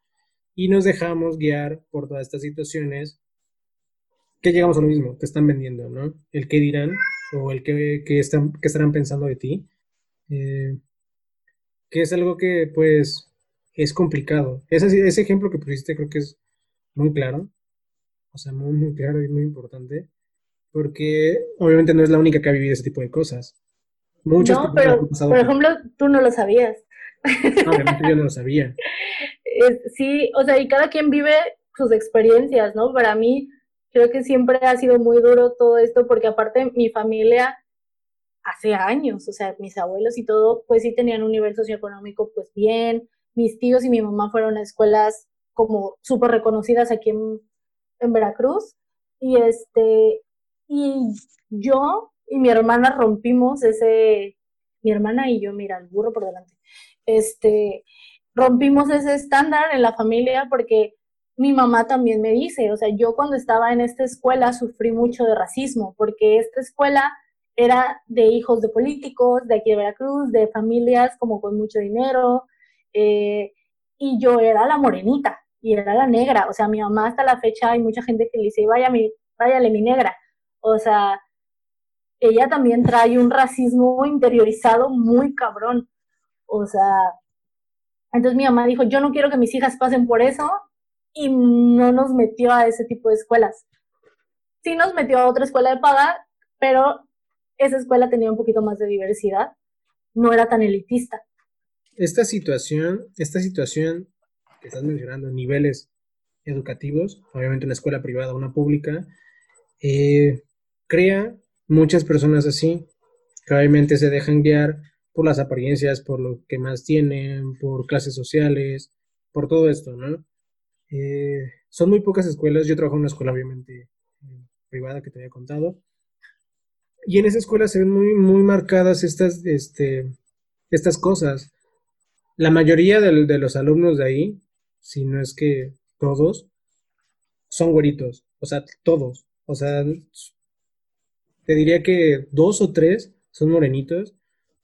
Y nos dejamos guiar por todas estas situaciones que llegamos a lo mismo, te están vendiendo, ¿no? El qué dirán o el que, están, que estarán pensando de ti. Eh, que es algo que, pues, es complicado. Ese, ese ejemplo que pusiste creo que es muy claro, o sea, muy, muy claro y muy importante, porque obviamente no es la única que ha vivido ese tipo de cosas. Muchas no, pero, por ejemplo, tú no lo sabías. obviamente yo no lo sabía. [LAUGHS] Sí, o sea, y cada quien vive sus experiencias, ¿no? Para mí, creo que siempre ha sido muy duro todo esto, porque aparte mi familia hace años, o sea, mis abuelos y todo, pues sí tenían un nivel socioeconómico pues bien, mis tíos y mi mamá fueron a escuelas como súper reconocidas aquí en, Veracruz. Y este, y yo y mi hermana rompimos ese, mi hermana y yo, mira, el burro por delante, este, rompimos ese estándar en la familia porque mi mamá también me dice, o sea, yo cuando estaba en esta escuela sufrí mucho de racismo, porque esta escuela era de hijos de políticos, de aquí de Veracruz, de familias como con mucho dinero, eh, y yo era la morenita y era la negra. O sea, mi mamá hasta la fecha hay mucha gente que le dice, vaya mi, váyale mi negra. O sea, ella también trae un racismo interiorizado muy cabrón. O sea, entonces mi mamá dijo, yo no quiero que mis hijas pasen por eso y no nos metió a ese tipo de escuelas. Sí nos metió a otra escuela de paga, pero esa escuela tenía un poquito más de diversidad, no era tan elitista esta situación, esta situación que estás mencionando, niveles educativos, obviamente una escuela privada, una pública, eh, crea muchas personas así, que obviamente se dejan guiar por las apariencias, por lo que más tienen, por clases sociales, por todo esto, ¿no? Eh, son muy pocas escuelas, yo trabajo en una escuela obviamente eh, privada que te había contado, y en esa escuela se ven muy, muy marcadas estas, este, estas cosas. La mayoría de, de los alumnos de ahí, si no es que todos, son güeritos, o sea, todos, o sea, te diría que dos o tres son morenitos,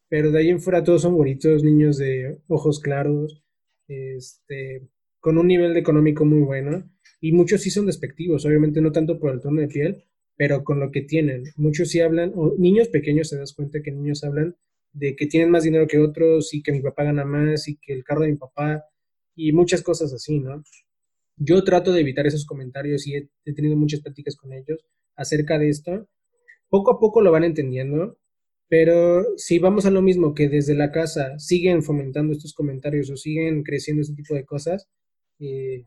pero de ahí en fuera todos son güeritos, niños de ojos claros, este, con un nivel económico muy bueno, y muchos sí son despectivos, obviamente no tanto por el tono de piel, pero con lo que tienen. Muchos sí hablan, o niños pequeños te das cuenta que niños hablan de que tienen más dinero que otros y que mi papá gana más y que el carro de mi papá y muchas cosas así, ¿no? Yo trato de evitar esos comentarios y he, tenido muchas pláticas con ellos acerca de esto. Poco a poco lo van entendiendo, pero si vamos a lo mismo que desde la casa siguen fomentando estos comentarios o siguen creciendo este tipo de cosas, eh,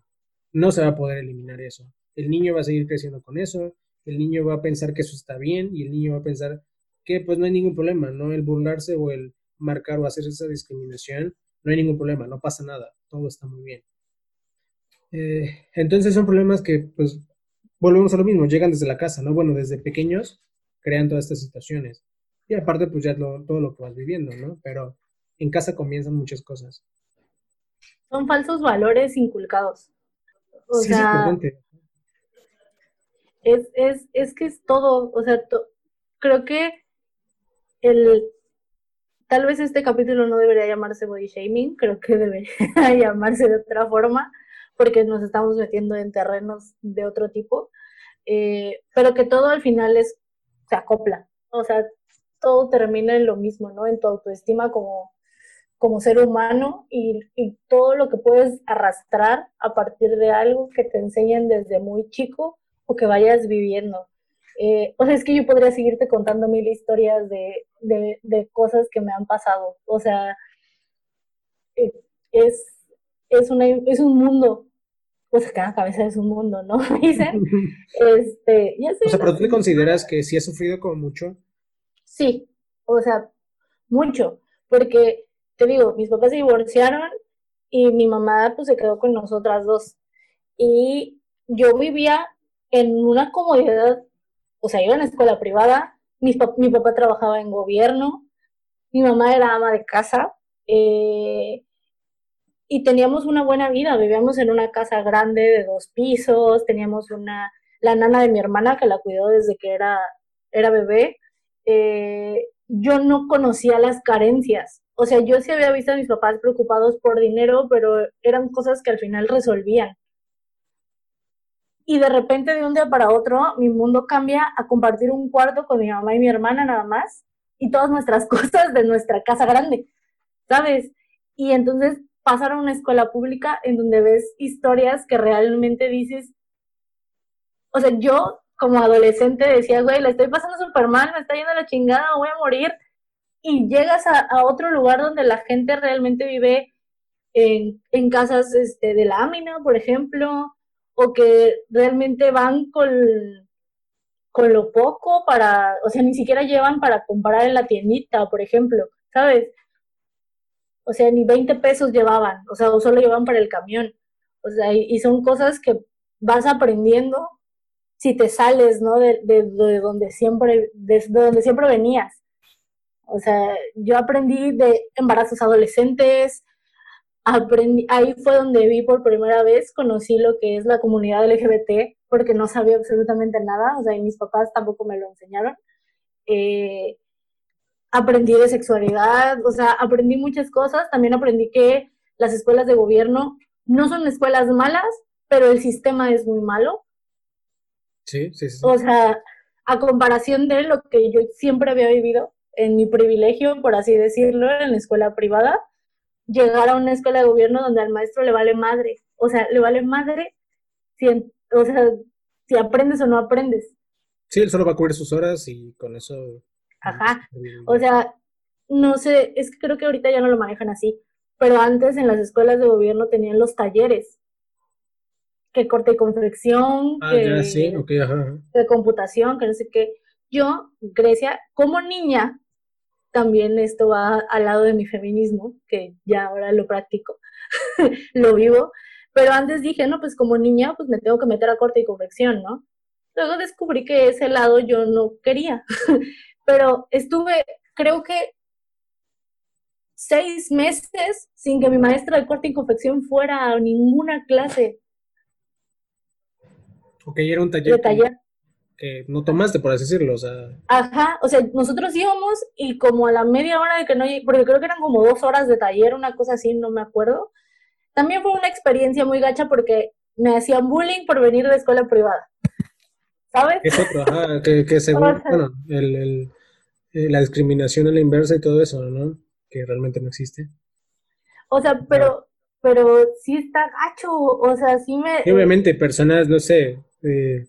no se va a poder eliminar eso. El niño va a seguir creciendo con eso, el niño va a pensar que eso está bien y el niño va a pensar que pues no hay ningún problema, ¿no? El burlarse o el marcar o hacer esa discriminación, no hay ningún problema, no pasa nada, todo está muy bien. Eh, entonces son problemas que pues volvemos a lo mismo, llegan desde la casa, ¿no? Bueno, desde pequeños crean todas estas situaciones. Y aparte pues ya todo lo que vas viviendo, ¿no? Pero en casa comienzan muchas cosas. Son falsos valores inculcados. O sea, es, es, es que es todo, o sea, creo que el, tal vez este capítulo no debería llamarse body shaming, creo que debería [LAUGHS] llamarse de otra forma, porque nos estamos metiendo en terrenos de otro tipo, eh, pero que todo al final es, se acopla, o sea, todo termina en lo mismo, ¿no? En tu autoestima como, como ser humano y, y todo lo que puedes arrastrar a partir de algo que te enseñan desde muy chico o que vayas viviendo. Eh, o sea, es que yo podría seguirte contando mil historias de, de, cosas que me han pasado. O sea, eh, es, es, una, es un mundo. Pues cada cabeza es un mundo, ¿no? [LAUGHS] Dicen. [LAUGHS] este, ya sé, o sea, pero tú te consideras que sí has sufrido como mucho. Sí, o sea, mucho. Porque, te digo, mis papás se divorciaron y mi mamá pues se quedó con nosotras dos. Y yo vivía en una comodidad, o sea, iba a una escuela privada, mi, papá trabajaba en gobierno, mi mamá era ama de casa, eh, y teníamos una buena vida, vivíamos en una casa grande de dos pisos, teníamos una, la nana de mi hermana que la cuidó desde que era bebé, eh, yo no conocía las carencias, o sea, yo sí había visto a mis papás preocupados por dinero, pero eran cosas que al final resolvían y de repente de un día para otro mi mundo cambia a compartir un cuarto con mi mamá y mi hermana nada más y todas nuestras [LAUGHS] cosas de nuestra casa grande, ¿sabes? Y entonces pasar a una escuela pública en donde ves historias que realmente dices, o sea, yo como adolescente decía, güey, la estoy pasando súper mal, me está yendo la chingada, voy a morir. Y llegas a, a otro lugar donde la gente realmente vive en, en casas este, de lámina, por ejemplo, o que realmente van con, con lo poco para, o sea, ni siquiera llevan para comprar en la tiendita, por ejemplo, ¿sabes? O sea, ni 20 pesos llevaban, o sea, o solo llevaban para el camión. O sea, y, son cosas que vas aprendiendo si te sales, ¿no? De, de, de donde siempre, de donde siempre venías. O sea, yo aprendí de embarazos adolescentes, aprendí, ahí fue donde vi por primera vez, conocí lo que es la comunidad LGBT, porque no sabía absolutamente nada, o sea, y mis papás tampoco me lo enseñaron. Eh, aprendí de sexualidad, o sea, aprendí muchas cosas, también aprendí que las escuelas de gobierno no son escuelas malas, pero el sistema es muy malo. Sí, sí, sí. O sea, a comparación de lo que yo siempre había vivido en mi privilegio, por así decirlo, en la escuela privada, llegar a una escuela de gobierno donde al maestro le vale madre. O sea, le vale madre si, o sea, si aprendes o no aprendes. Sí, él solo va a cubrir sus horas y con eso. Ajá. O sea, no sé, es que creo que ahorita ya no lo manejan así, pero antes en las escuelas de gobierno tenían los talleres. Que corte y confección, ah, ya, sí. okay, ajá. de computación, que no sé qué. Yo, Grecia, como niña, también esto va al lado de mi feminismo, que ya ahora lo practico, [LAUGHS] lo vivo, pero antes dije, no, pues como niña, pues me tengo que meter a corte y confección, ¿no? Luego descubrí que ese lado yo no quería, [LAUGHS] pero estuve, creo que seis meses sin que mi maestra de corte y confección fuera a ninguna clase. Ok, era un taller. taller. Que, no tomaste, por así decirlo, o sea. Ajá, o sea, nosotros íbamos y como a la media hora de que no, porque creo que eran como dos horas de taller, una cosa así, no me acuerdo. También fue una experiencia muy gacha porque me hacían bullying por venir de escuela privada. ¿Sabes? Es otro, ajá, que, que [LAUGHS] según, bueno, el, el, eh, la discriminación a la inversa y todo eso, ¿no? Que realmente no existe. O sea, pero, pero sí está gacho, o sea, sí me... Y obviamente personas, no sé, de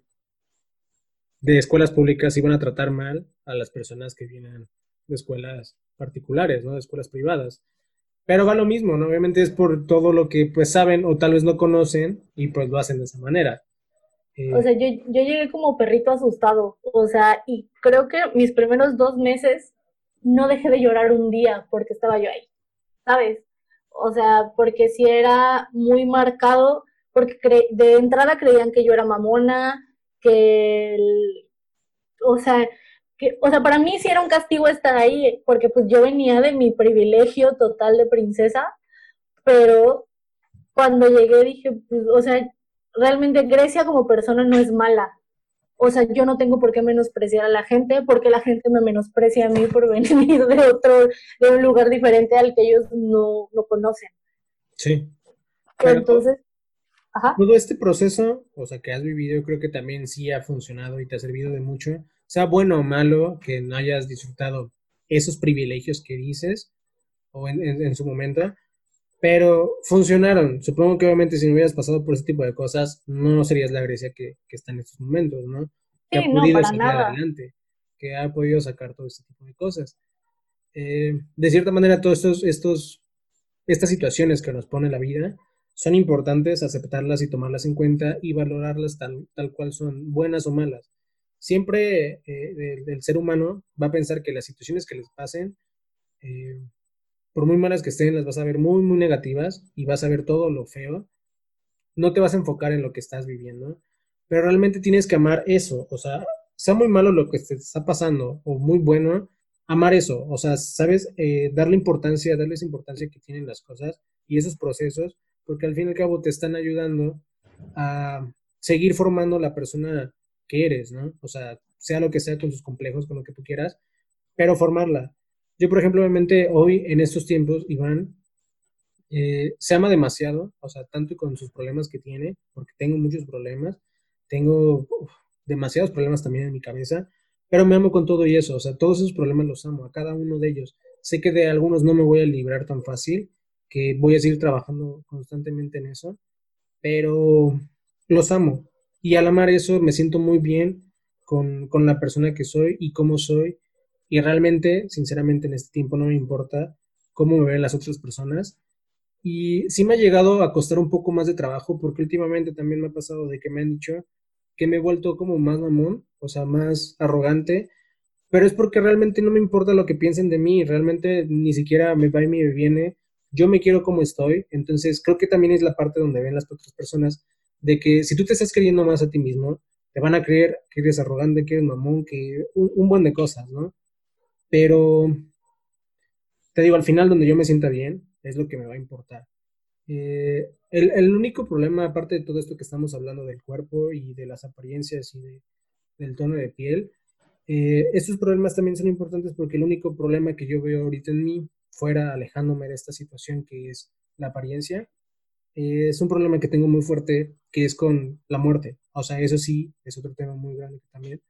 escuelas públicas iban a tratar mal a las personas que vienen de escuelas particulares, ¿no? De escuelas privadas. Pero va lo mismo, ¿no? Obviamente es por todo lo que pues saben o tal vez no conocen y pues lo hacen de esa manera. Eh, o sea, yo, yo llegué como perrito asustado, o sea, y creo que mis primeros dos meses no dejé de llorar un día porque estaba yo ahí, ¿sabes? O sea, porque si era muy marcado, porque de entrada creían que yo era mamona, que, o sea, que, o sea, para mí sí era un castigo estar ahí, porque pues yo venía de mi privilegio total de princesa, pero cuando llegué dije, pues, o sea, realmente Grecia como persona no es mala. O sea, yo no tengo por qué menospreciar a la gente, porque la gente me menosprecia a mí por [LAUGHS] venir de otro, de un lugar diferente al que ellos no, no conocen. Sí. Entonces, ajá. Todo este proceso, o sea, que has vivido, yo creo que también sí ha funcionado y te ha servido de mucho, sea bueno o malo, que no hayas disfrutado esos privilegios que dices, o en, en su momento, pero funcionaron. Supongo que obviamente si no hubieras pasado por ese tipo de cosas, no serías la Grecia que, está en estos momentos, ¿no? Que ha podido salir adelante, que ha podido sacar todo este tipo de cosas. Eh, de cierta manera, todas estos, estos, estas situaciones que nos pone la vida son importantes aceptarlas y tomarlas en cuenta y valorarlas tal, tal cual son, buenas o malas. Siempre eh, el, ser humano va a pensar que las situaciones que les pasen eh, por muy malas que estén, las vas a ver muy, muy negativas y vas a ver todo lo feo. No te vas a enfocar en lo que estás viviendo, pero realmente tienes que amar eso. O sea, sea muy malo lo que te está pasando o muy bueno, amar eso. O sea, sabes, eh, darle importancia, darles importancia que tienen las cosas y esos procesos, porque al fin y al cabo te están ayudando a seguir formando la persona que eres, ¿no? O sea, sea lo que sea con sus complejos, con lo que tú quieras, pero formarla. Yo, por ejemplo, obviamente hoy en estos tiempos, Iván, eh, se ama demasiado, o sea, tanto con sus problemas que tiene, porque tengo muchos problemas, tengo demasiados problemas también en mi cabeza, pero me amo con todo y eso, o sea, todos esos problemas los amo, a cada uno de ellos. Sé que de algunos no me voy a librar tan fácil, que voy a seguir trabajando constantemente en eso, pero los amo. Y al amar eso me siento muy bien con, con la persona que soy y cómo soy y realmente, sinceramente, en este tiempo no me importa cómo me ven las otras personas. Y sí me ha llegado a costar un poco más de trabajo porque últimamente también me ha pasado de que me han dicho que me he vuelto como más mamón, o sea, más arrogante, pero es porque realmente no me importa lo que piensen de mí, realmente ni siquiera me va y me viene, yo me quiero como estoy, entonces creo que también es la parte donde ven las otras personas de que si tú te estás creyendo más a ti mismo, te van a creer que eres arrogante, que eres mamón, que un, un buen de cosas, ¿no? Pero te digo, al final donde yo me sienta bien es lo que me va a importar. Eh, el, único problema, aparte de todo esto que estamos hablando del cuerpo y de las apariencias y del tono de piel, eh, estos problemas también son importantes porque el único problema que yo veo ahorita en mí, fuera alejándome de esta situación que es la apariencia, eh, es un problema que tengo muy fuerte que es con la muerte. O sea, eso sí, es otro tema muy grande también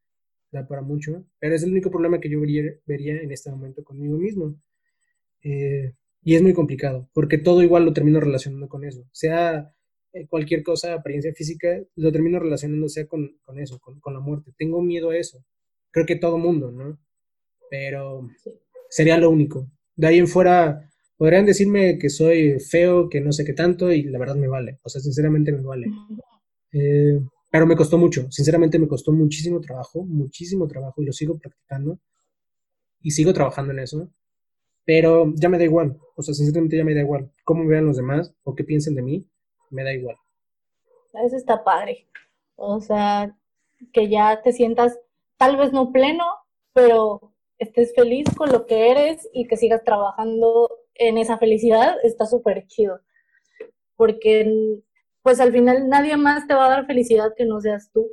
da para mucho, pero es el único problema que yo vería, en este momento conmigo mismo. Eh, y es muy complicado, porque todo igual lo termino relacionando con eso. Sea eh, cualquier cosa, apariencia física, lo termino relacionando sea con, con eso, con, con, la muerte. Tengo miedo a eso. Creo que todo mundo, ¿no? Pero sería lo único. De ahí en fuera, podrían decirme que soy feo, que no sé qué tanto, y la verdad me vale. O sea, sinceramente me vale. Eh, pero me costó mucho, sinceramente me costó muchísimo trabajo, muchísimo trabajo y lo sigo practicando y sigo trabajando en eso. pero ya me da igual, o sea, sinceramente ya me da igual. Cómo vean los demás o qué piensen de mí, me da igual. Eso está padre. O sea, que ya te sientas tal vez no pleno, pero estés feliz con lo que eres y que sigas trabajando en esa felicidad, está súper chido. Porque pues al final nadie más te va a dar felicidad que no seas tú.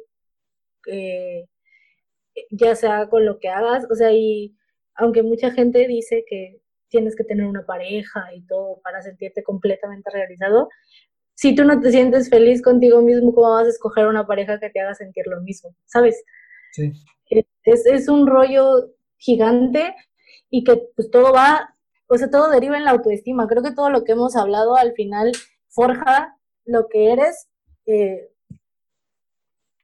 Eh, ya sea con lo que hagas, o sea, y aunque mucha gente dice que tienes que tener una pareja y todo para sentirte completamente realizado, si tú no te sientes feliz contigo mismo, ¿cómo vas a escoger una pareja que te haga sentir lo mismo? ¿Sabes? Sí. Es, es un rollo gigante y que pues todo va, o sea, todo deriva en la autoestima. Creo que todo lo que hemos hablado al final forja lo que eres, eh,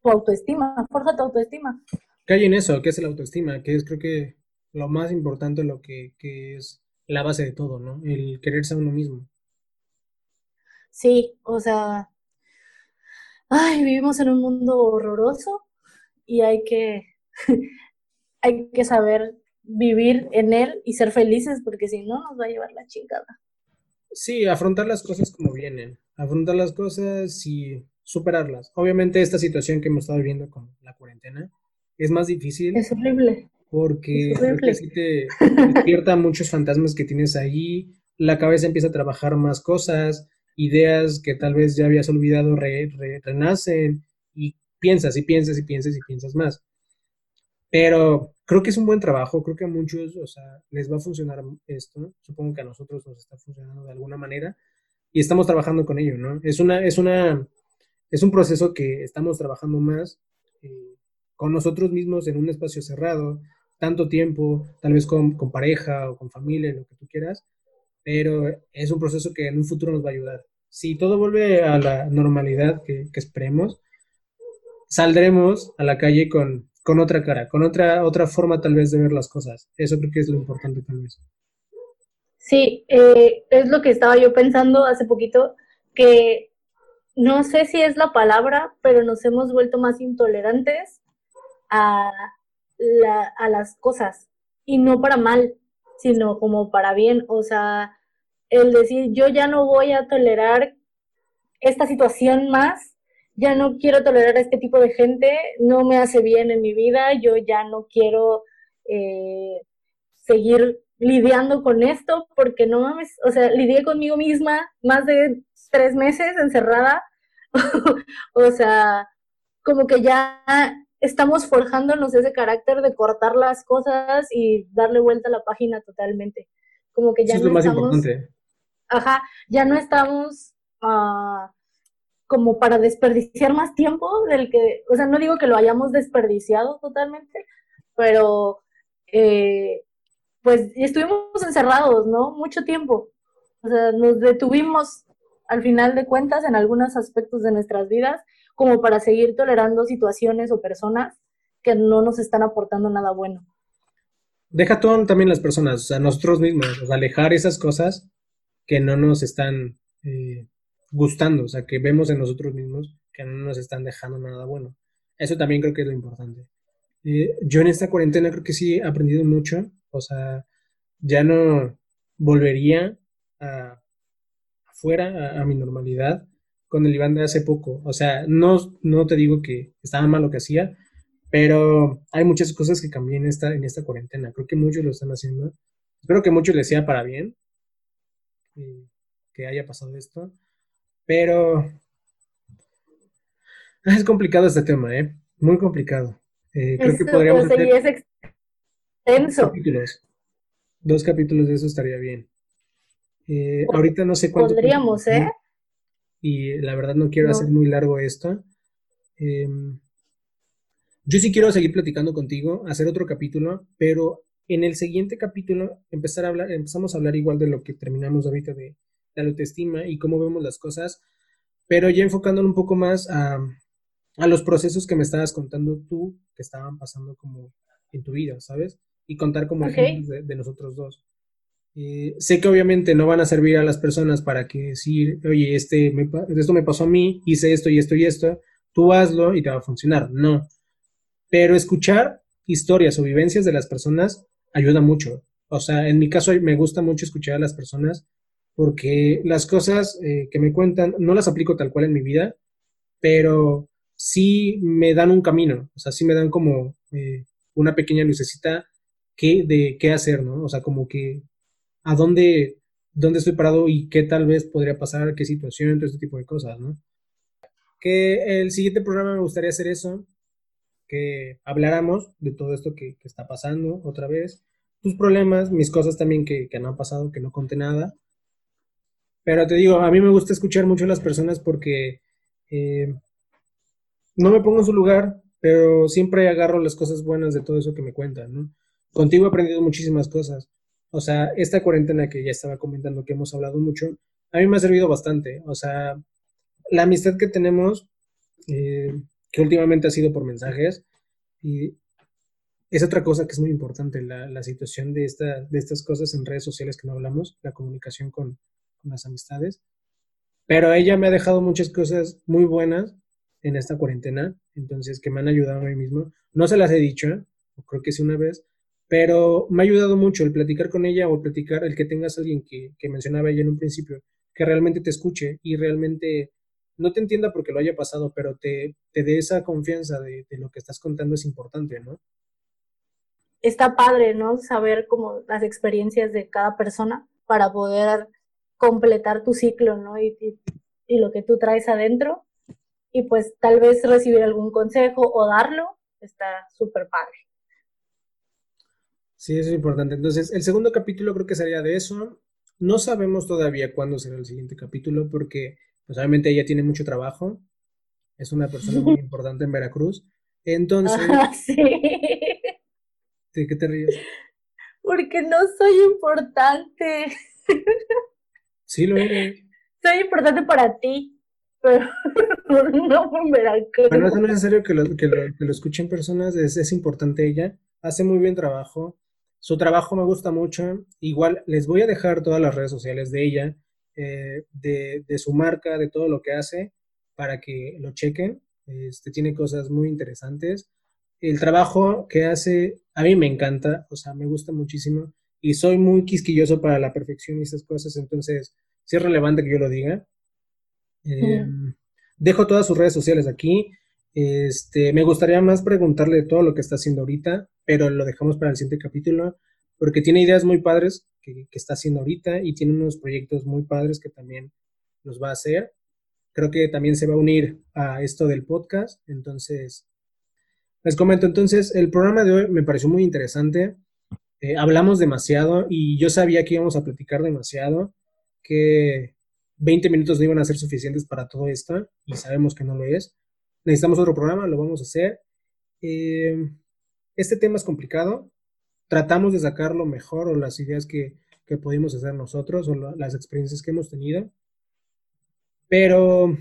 tu autoestima, forja tu autoestima. ¿Qué hay en eso? ¿Qué es la autoestima? Que es creo que lo más importante, lo que, que es la base de todo, ¿no? El quererse a uno mismo. Sí, o sea, ay, vivimos en un mundo horroroso y hay que, [LAUGHS] hay que saber vivir en él y ser felices porque si no nos va a llevar la chingada. Sí, afrontar las cosas como vienen, afrontar las cosas y superarlas. Obviamente esta situación que hemos estado viviendo con la cuarentena es más difícil. Es horrible. Porque sí te despierta [LAUGHS] muchos fantasmas que tienes ahí, la cabeza empieza a trabajar más cosas, ideas que tal vez ya habías olvidado renacen y piensas y piensas y piensas y piensas más. Pero creo que es un buen trabajo, creo que a muchos, o sea, les va a funcionar esto, supongo que a nosotros nos está funcionando de alguna manera y estamos trabajando con ello, ¿no? Es una, es una, es un proceso que estamos trabajando más eh, con nosotros mismos en un espacio cerrado, tanto tiempo, tal vez con, con, pareja o con familia, lo que tú quieras, pero es un proceso que en un futuro nos va a ayudar. Si todo vuelve a la normalidad que, que esperemos, saldremos a la calle con, con otra cara, con otra, otra forma tal vez de ver las cosas. Eso creo que es lo importante tal vez. Sí, eh, es lo que estaba yo pensando hace poquito, que no sé si es la palabra, pero nos hemos vuelto más intolerantes a, a las cosas, y no para mal, sino como para bien. O sea, el decir, yo ya no voy a tolerar esta situación más ya no quiero tolerar a este tipo de gente, no me hace bien en mi vida, yo ya no quiero eh, seguir lidiando con esto porque no mames, o sea, lidié conmigo misma más de tres meses encerrada, [LAUGHS] o sea, como que ya estamos forjándonos ese carácter de cortar las cosas y darle vuelta a la página totalmente. Como que ya Eso no es lo más importante. Ajá, ya no estamos uh, como para desperdiciar más tiempo del que, o sea, no digo que lo hayamos desperdiciado totalmente, pero eh, pues estuvimos encerrados, ¿no? Mucho tiempo. O sea, nos detuvimos al final de cuentas en algunos aspectos de nuestras vidas como para seguir tolerando situaciones o personas que no nos están aportando nada bueno. Deja todo también las personas, o sea, nosotros mismos, o sea, alejar esas cosas que no nos están eh, gustando, o sea, que vemos en nosotros mismos que no nos están dejando nada bueno. Eso también creo que es lo importante. Eh, yo en esta cuarentena creo que sí he aprendido mucho, o sea, ya no volvería a, afuera a, mi normalidad con el Iván de hace poco. O sea, no, no te digo que estaba mal lo que hacía, pero hay muchas cosas que cambié en esta, en esta cuarentena. Creo que muchos lo están haciendo. Espero que muchos les sea para bien eh, que haya pasado esto. Pero es complicado este tema, ¿eh? Muy complicado. Eh, creo que podríamos hacer es extenso. Dos capítulos. dos capítulos de eso estaría bien. Eh, ahorita no sé cuánto. Podríamos, ¿eh? Y la verdad no quiero hacer muy largo esto. Em, yo sí quiero seguir platicando contigo, hacer otro capítulo, pero en el siguiente capítulo empezar a hablar, empezamos a hablar igual de lo que terminamos ahorita de, la autoestima y cómo vemos las cosas, pero ya enfocándolo un poco más a, los procesos que me estabas contando tú, que estaban pasando como en tu vida, ¿sabes? Y contar como ejemplos de, nosotros dos. Eh, sé que obviamente no van a servir a las personas para que decir, oye, este esto me pasó a mí, hice esto y esto y esto, tú hazlo y te va a funcionar. No. Pero escuchar historias o vivencias de las personas ayuda mucho. O sea, en mi caso me gusta mucho escuchar a las personas porque las cosas eh, que me cuentan no las aplico tal cual en mi vida, pero sí me dan un camino, o sea, sí me dan como eh, una pequeña lucecita que, de qué hacer, ¿no? O sea, como que a dónde, dónde estoy parado y qué tal vez podría pasar, qué situación, todo este tipo de cosas, ¿no? Que el siguiente programa me gustaría hacer eso, que habláramos de todo esto que, está pasando otra vez, tus problemas, mis cosas también que, que no han pasado, que no conté nada. Pero te digo, a mí me gusta escuchar mucho a las personas porque eh, no me pongo en su lugar, pero siempre agarro las cosas buenas de todo eso que me cuentan, ¿no? Contigo he aprendido muchísimas cosas. O sea, esta cuarentena que ya estaba comentando, que hemos hablado mucho, a mí me ha servido bastante. O sea, la amistad que tenemos, eh, que últimamente ha sido por mensajes, y es otra cosa que es muy importante, la, situación de, esta, de estas cosas en redes sociales que no hablamos, la comunicación con, las amistades. Pero ella me ha dejado muchas cosas muy buenas en esta cuarentena, entonces que me han ayudado a mí mismo. No se las he dicho, creo que sí una vez, pero me ha ayudado mucho el platicar con ella o platicar, el que tengas alguien que, que mencionaba ella en un principio, que realmente te escuche y realmente no te entienda porque lo haya pasado, pero te, te dé esa confianza de, de, lo que estás contando es importante, ¿no? Está padre, ¿no? Saber como las experiencias de cada persona para poder completar tu ciclo, ¿no? Y, y, y lo que tú traes adentro y pues tal vez recibir algún consejo o darlo está súper padre. Sí, eso es importante. Entonces, el segundo capítulo creo que sería de eso. No sabemos todavía cuándo será el siguiente capítulo porque, pues obviamente ella tiene mucho trabajo. Es una persona muy [LAUGHS] importante en Veracruz. Entonces... sí. ¿De qué te ríes? Porque no soy importante. [LAUGHS] Sí, lo eres. Soy importante para ti pero [LAUGHS] no en Veracruz. Pero no es necesario que lo, que lo, escuchen personas, es, es, importante ella, hace muy bien trabajo, su trabajo me gusta mucho, igual les voy a dejar todas las redes sociales de ella, eh, de, de, su marca, de todo lo que hace, para que lo chequen, este, tiene cosas muy interesantes. El trabajo que hace, a mí me encanta, o sea, me gusta muchísimo y soy muy quisquilloso para la perfección y esas cosas, entonces sí es relevante que yo lo diga. Em, dejo todas sus redes sociales aquí. Este, me gustaría más preguntarle todo lo que está haciendo ahorita, pero lo dejamos para el siguiente capítulo, porque tiene ideas muy padres que, está haciendo ahorita y tiene unos proyectos muy padres que también los va a hacer. Creo que también se va a unir a esto del podcast. Entonces, les comento, entonces, el programa de hoy me pareció muy interesante. Eh, hablamos demasiado y yo sabía que íbamos a platicar demasiado, que 20 minutos no iban a ser suficientes para todo esto y sabemos que no lo es. Necesitamos otro programa, lo vamos a hacer. Eh, este tema es complicado. Tratamos de sacar lo mejor o las ideas que, que pudimos hacer nosotros o las experiencias que hemos tenido. Pero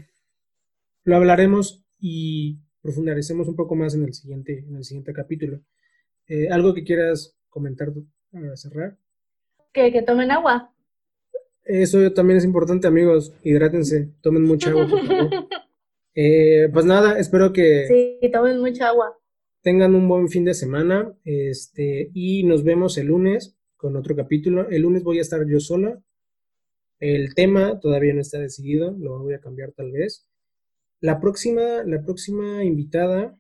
lo hablaremos y profundizaremos un poco más en el siguiente, en el siguiente capítulo. Eh, ¿Algo que quieras comentar para cerrar? Que, que tomen agua. Eso también es importante, amigos. Hidrátense, tomen mucha agua, por favor. [LAUGHS] Eh, pues nada, espero que. Sí, tomen mucha agua. Tengan un buen fin de semana. Este, y nos vemos el lunes con otro capítulo. El lunes voy a estar yo sola. El tema todavía no está decidido, lo voy a cambiar tal vez. La próxima, la próxima invitada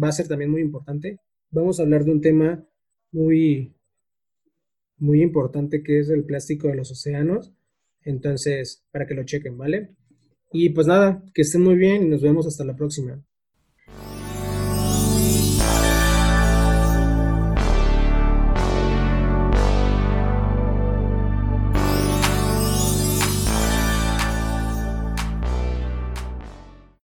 va a ser también muy importante. Vamos a hablar de un tema muy, muy importante que es el plástico de los océanos. Entonces, para que lo chequen, ¿vale? Y pues nada, que estén muy bien y nos vemos hasta la próxima.